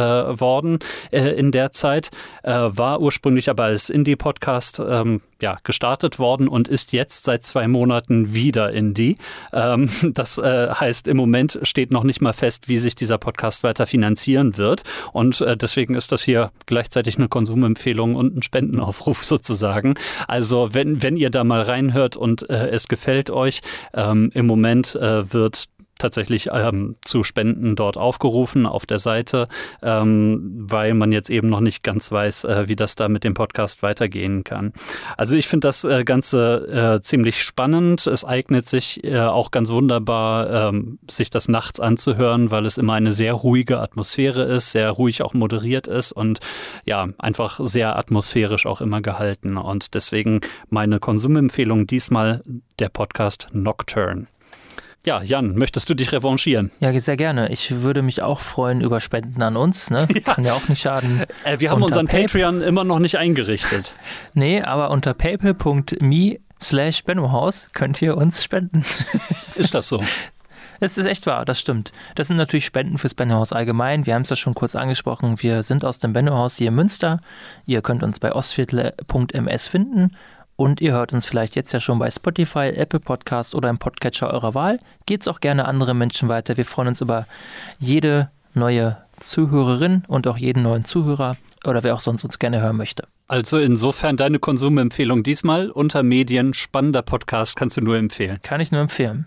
worden äh, in der Zeit. Äh, war ursprünglich aber als Indie-Podcast ähm, ja, gestartet worden und ist jetzt seit zwei Monaten wieder Indie. Ähm, das äh, heißt, im Moment steht noch nicht mal fest, wie sich dieser Podcast weiter finanzieren wird. Und äh, deswegen ist das hier gleichzeitig eine Konsumempfehlung und ein Spendenaufruf sozusagen. Also wenn, wenn ihr da mal reinhört und äh, es gefällt euch, ähm, im Moment äh, wird tatsächlich ähm, zu Spenden dort aufgerufen auf der Seite, ähm, weil man jetzt eben noch nicht ganz weiß, äh, wie das da mit dem Podcast weitergehen kann. Also ich finde das äh, Ganze äh, ziemlich spannend. Es eignet sich äh, auch ganz wunderbar, ähm, sich das nachts anzuhören, weil es immer eine sehr ruhige Atmosphäre ist, sehr ruhig auch moderiert ist und ja, einfach sehr atmosphärisch auch immer gehalten. Und deswegen meine Konsumempfehlung diesmal der Podcast Nocturne. Ja, Jan, möchtest du dich revanchieren? Ja, sehr gerne. Ich würde mich auch freuen über Spenden an uns. Ne? Ja. Kann ja auch nicht schaden. Äh, wir haben unter unseren Pay Patreon immer noch nicht eingerichtet. nee, aber unter paypal.me slash Bennohaus könnt ihr uns spenden. Ist das so? Es ist echt wahr, das stimmt. Das sind natürlich Spenden fürs Bennohaus allgemein. Wir haben es ja schon kurz angesprochen. Wir sind aus dem Bennohaus hier in Münster. Ihr könnt uns bei ostviertel.ms finden und ihr hört uns vielleicht jetzt ja schon bei Spotify, Apple Podcast oder im Podcatcher eurer Wahl. Geht's auch gerne anderen Menschen weiter. Wir freuen uns über jede neue Zuhörerin und auch jeden neuen Zuhörer oder wer auch sonst uns gerne hören möchte. Also insofern deine Konsumempfehlung diesmal unter Medien, spannender Podcast, kannst du nur empfehlen. Kann ich nur empfehlen.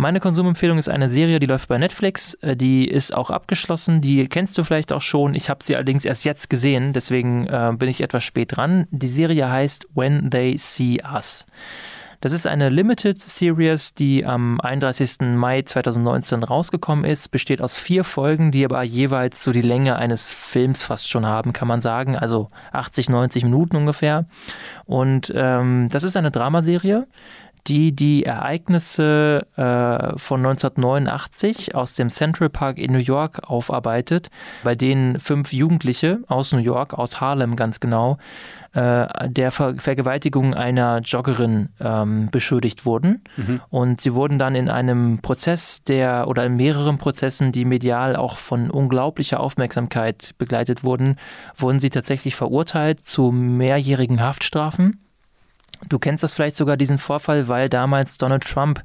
Meine Konsumempfehlung ist eine Serie, die läuft bei Netflix. Äh, die ist auch abgeschlossen. Die kennst du vielleicht auch schon. Ich habe sie allerdings erst jetzt gesehen, deswegen äh, bin ich etwas spät dran. Die Serie heißt When They See Us. Das ist eine Limited Series, die am 31. Mai 2019 rausgekommen ist, besteht aus vier Folgen, die aber jeweils so die Länge eines Films fast schon haben, kann man sagen, also 80, 90 Minuten ungefähr. Und ähm, das ist eine Dramaserie, die die Ereignisse äh, von 1989 aus dem Central Park in New York aufarbeitet, bei denen fünf Jugendliche aus New York, aus Harlem ganz genau, äh, der Ver Vergewaltigung einer Joggerin ähm, beschuldigt wurden. Mhm. Und sie wurden dann in einem Prozess, der oder in mehreren Prozessen, die medial auch von unglaublicher Aufmerksamkeit begleitet wurden, wurden sie tatsächlich verurteilt zu mehrjährigen Haftstrafen Du kennst das vielleicht sogar, diesen Vorfall, weil damals Donald Trump,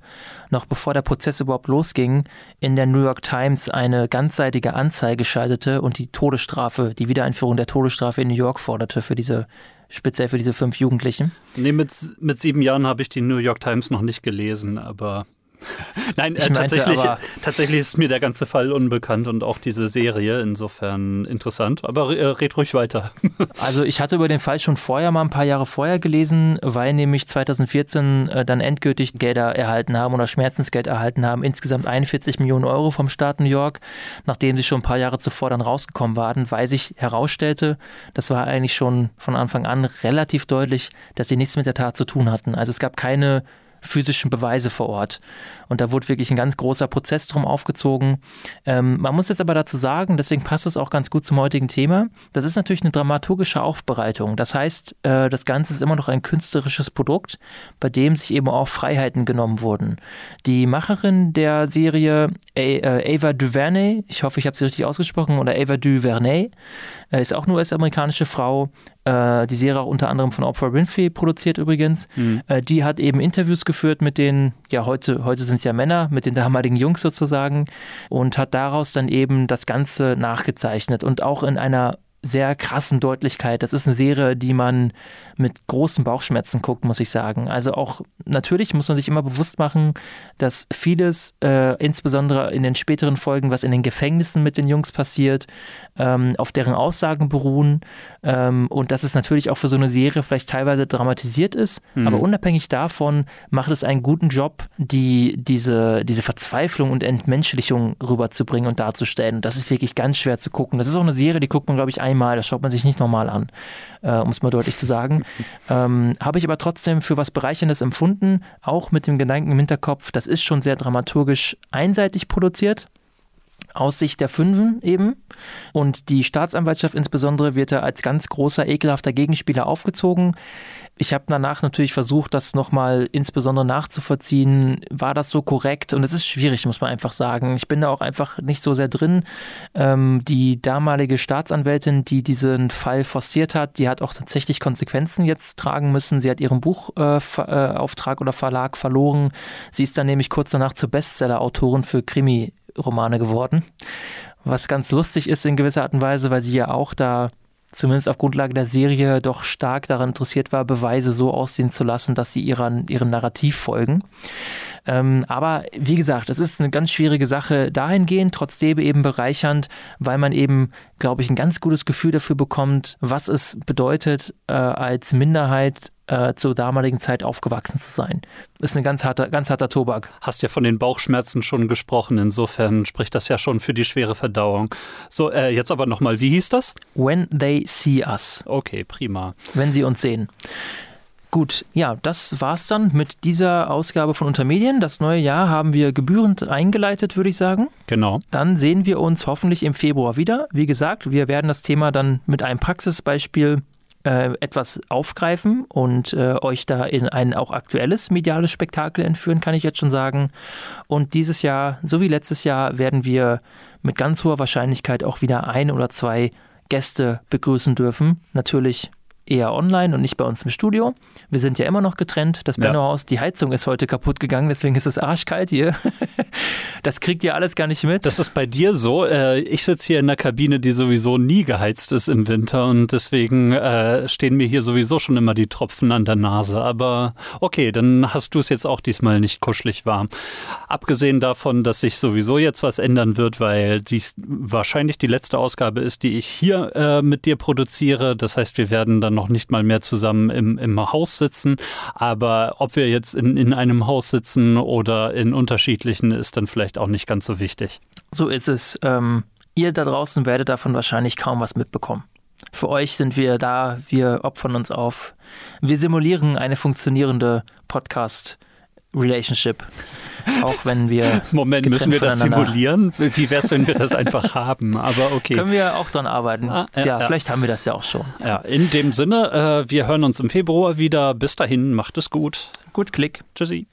noch bevor der Prozess überhaupt losging, in der New York Times eine ganzseitige Anzeige schaltete und die Todesstrafe, die Wiedereinführung der Todesstrafe in New York forderte für diese speziell für diese fünf Jugendlichen. Nee, mit, mit sieben Jahren habe ich die New York Times noch nicht gelesen, aber Nein, äh, tatsächlich, tatsächlich ist mir der ganze Fall unbekannt und auch diese Serie insofern interessant. Aber äh, red ruhig weiter. also ich hatte über den Fall schon vorher mal ein paar Jahre vorher gelesen, weil nämlich 2014 äh, dann endgültig Gelder erhalten haben oder Schmerzensgeld erhalten haben. Insgesamt 41 Millionen Euro vom Staat New York, nachdem sie schon ein paar Jahre zuvor dann rausgekommen waren, weil sich herausstellte, das war eigentlich schon von Anfang an relativ deutlich, dass sie nichts mit der Tat zu tun hatten. Also es gab keine physischen Beweise vor Ort. Und da wurde wirklich ein ganz großer Prozess drum aufgezogen. Ähm, man muss jetzt aber dazu sagen, deswegen passt es auch ganz gut zum heutigen Thema, das ist natürlich eine dramaturgische Aufbereitung. Das heißt, äh, das Ganze ist immer noch ein künstlerisches Produkt, bei dem sich eben auch Freiheiten genommen wurden. Die Macherin der Serie, äh, Ava DuVernay, ich hoffe, ich habe sie richtig ausgesprochen, oder Ava DuVernay, äh, ist auch eine US-amerikanische Frau, äh, die Serie auch unter anderem von Oprah Winfrey produziert übrigens. Mhm. Äh, die hat eben Interviews geführt mit den, ja, heute, heute sind es ja Männer, mit den damaligen Jungs sozusagen und hat daraus dann eben das Ganze nachgezeichnet und auch in einer sehr krassen Deutlichkeit. Das ist eine Serie, die man mit großen Bauchschmerzen guckt, muss ich sagen. Also auch natürlich muss man sich immer bewusst machen, dass vieles, äh, insbesondere in den späteren Folgen, was in den Gefängnissen mit den Jungs passiert, ähm, auf deren Aussagen beruhen ähm, und dass es natürlich auch für so eine Serie vielleicht teilweise dramatisiert ist, mhm. aber unabhängig davon macht es einen guten Job, die, diese, diese Verzweiflung und Entmenschlichung rüberzubringen und darzustellen. Und das ist wirklich ganz schwer zu gucken. Das ist auch eine Serie, die guckt man, glaube ich, einmal, das schaut man sich nicht normal an, äh, um es mal deutlich zu sagen. ähm, Habe ich aber trotzdem für was Bereicherndes empfunden, auch mit dem Gedanken im Hinterkopf, das ist schon sehr dramaturgisch einseitig produziert aus Sicht der Fünfen eben. Und die Staatsanwaltschaft insbesondere wird da als ganz großer, ekelhafter Gegenspieler aufgezogen. Ich habe danach natürlich versucht, das nochmal insbesondere nachzuvollziehen. War das so korrekt? Und es ist schwierig, muss man einfach sagen. Ich bin da auch einfach nicht so sehr drin. Ähm, die damalige Staatsanwältin, die diesen Fall forciert hat, die hat auch tatsächlich Konsequenzen jetzt tragen müssen. Sie hat ihren Buchauftrag äh, oder Verlag verloren. Sie ist dann nämlich kurz danach zur Bestseller-Autorin für Krimi-Romane geworden. Was ganz lustig ist in gewisser Art und Weise, weil sie ja auch da zumindest auf Grundlage der Serie doch stark daran interessiert war, Beweise so aussehen zu lassen, dass sie ihren, ihrem Narrativ folgen. Ähm, aber wie gesagt, es ist eine ganz schwierige Sache dahingehend, trotzdem eben bereichernd, weil man eben, glaube ich, ein ganz gutes Gefühl dafür bekommt, was es bedeutet, äh, als Minderheit äh, zur damaligen Zeit aufgewachsen zu sein. Ist ein ganz harter, ganz harter Tobak. Hast ja von den Bauchschmerzen schon gesprochen, insofern spricht das ja schon für die schwere Verdauung. So, äh, jetzt aber nochmal, wie hieß das? When They See Us. Okay, prima. Wenn sie uns sehen. Gut, ja, das war's dann mit dieser Ausgabe von Untermedien. Das neue Jahr haben wir gebührend eingeleitet, würde ich sagen. Genau. Dann sehen wir uns hoffentlich im Februar wieder. Wie gesagt, wir werden das Thema dann mit einem Praxisbeispiel äh, etwas aufgreifen und äh, euch da in ein auch aktuelles mediales Spektakel entführen, kann ich jetzt schon sagen. Und dieses Jahr, so wie letztes Jahr, werden wir mit ganz hoher Wahrscheinlichkeit auch wieder ein oder zwei Gäste begrüßen dürfen. Natürlich eher online und nicht bei uns im Studio. Wir sind ja immer noch getrennt. Das Benno-Haus, ja. die Heizung ist heute kaputt gegangen, deswegen ist es arschkalt hier. Das kriegt ihr alles gar nicht mit. Das ist bei dir so. Äh, ich sitze hier in einer Kabine, die sowieso nie geheizt ist im Winter und deswegen äh, stehen mir hier sowieso schon immer die Tropfen an der Nase. Aber okay, dann hast du es jetzt auch diesmal nicht kuschelig warm. Abgesehen davon, dass sich sowieso jetzt was ändern wird, weil dies wahrscheinlich die letzte Ausgabe ist, die ich hier äh, mit dir produziere. Das heißt, wir werden dann noch nicht mal mehr zusammen im, im Haus sitzen. Aber ob wir jetzt in, in einem Haus sitzen oder in unterschiedlichen, ist dann vielleicht auch nicht ganz so wichtig. So ist es. Ähm, ihr da draußen werdet davon wahrscheinlich kaum was mitbekommen. Für euch sind wir da, wir opfern uns auf. Wir simulieren eine funktionierende Podcast- Relationship. Auch wenn wir. Moment, müssen wir das simulieren? Wie wäre es, wenn wir das einfach haben? Aber okay. Können wir auch dran arbeiten. Ah, ja, ja, vielleicht haben wir das ja auch schon. Ja, in dem Sinne, äh, wir hören uns im Februar wieder. Bis dahin, macht es gut. Gut Klick. Tschüssi.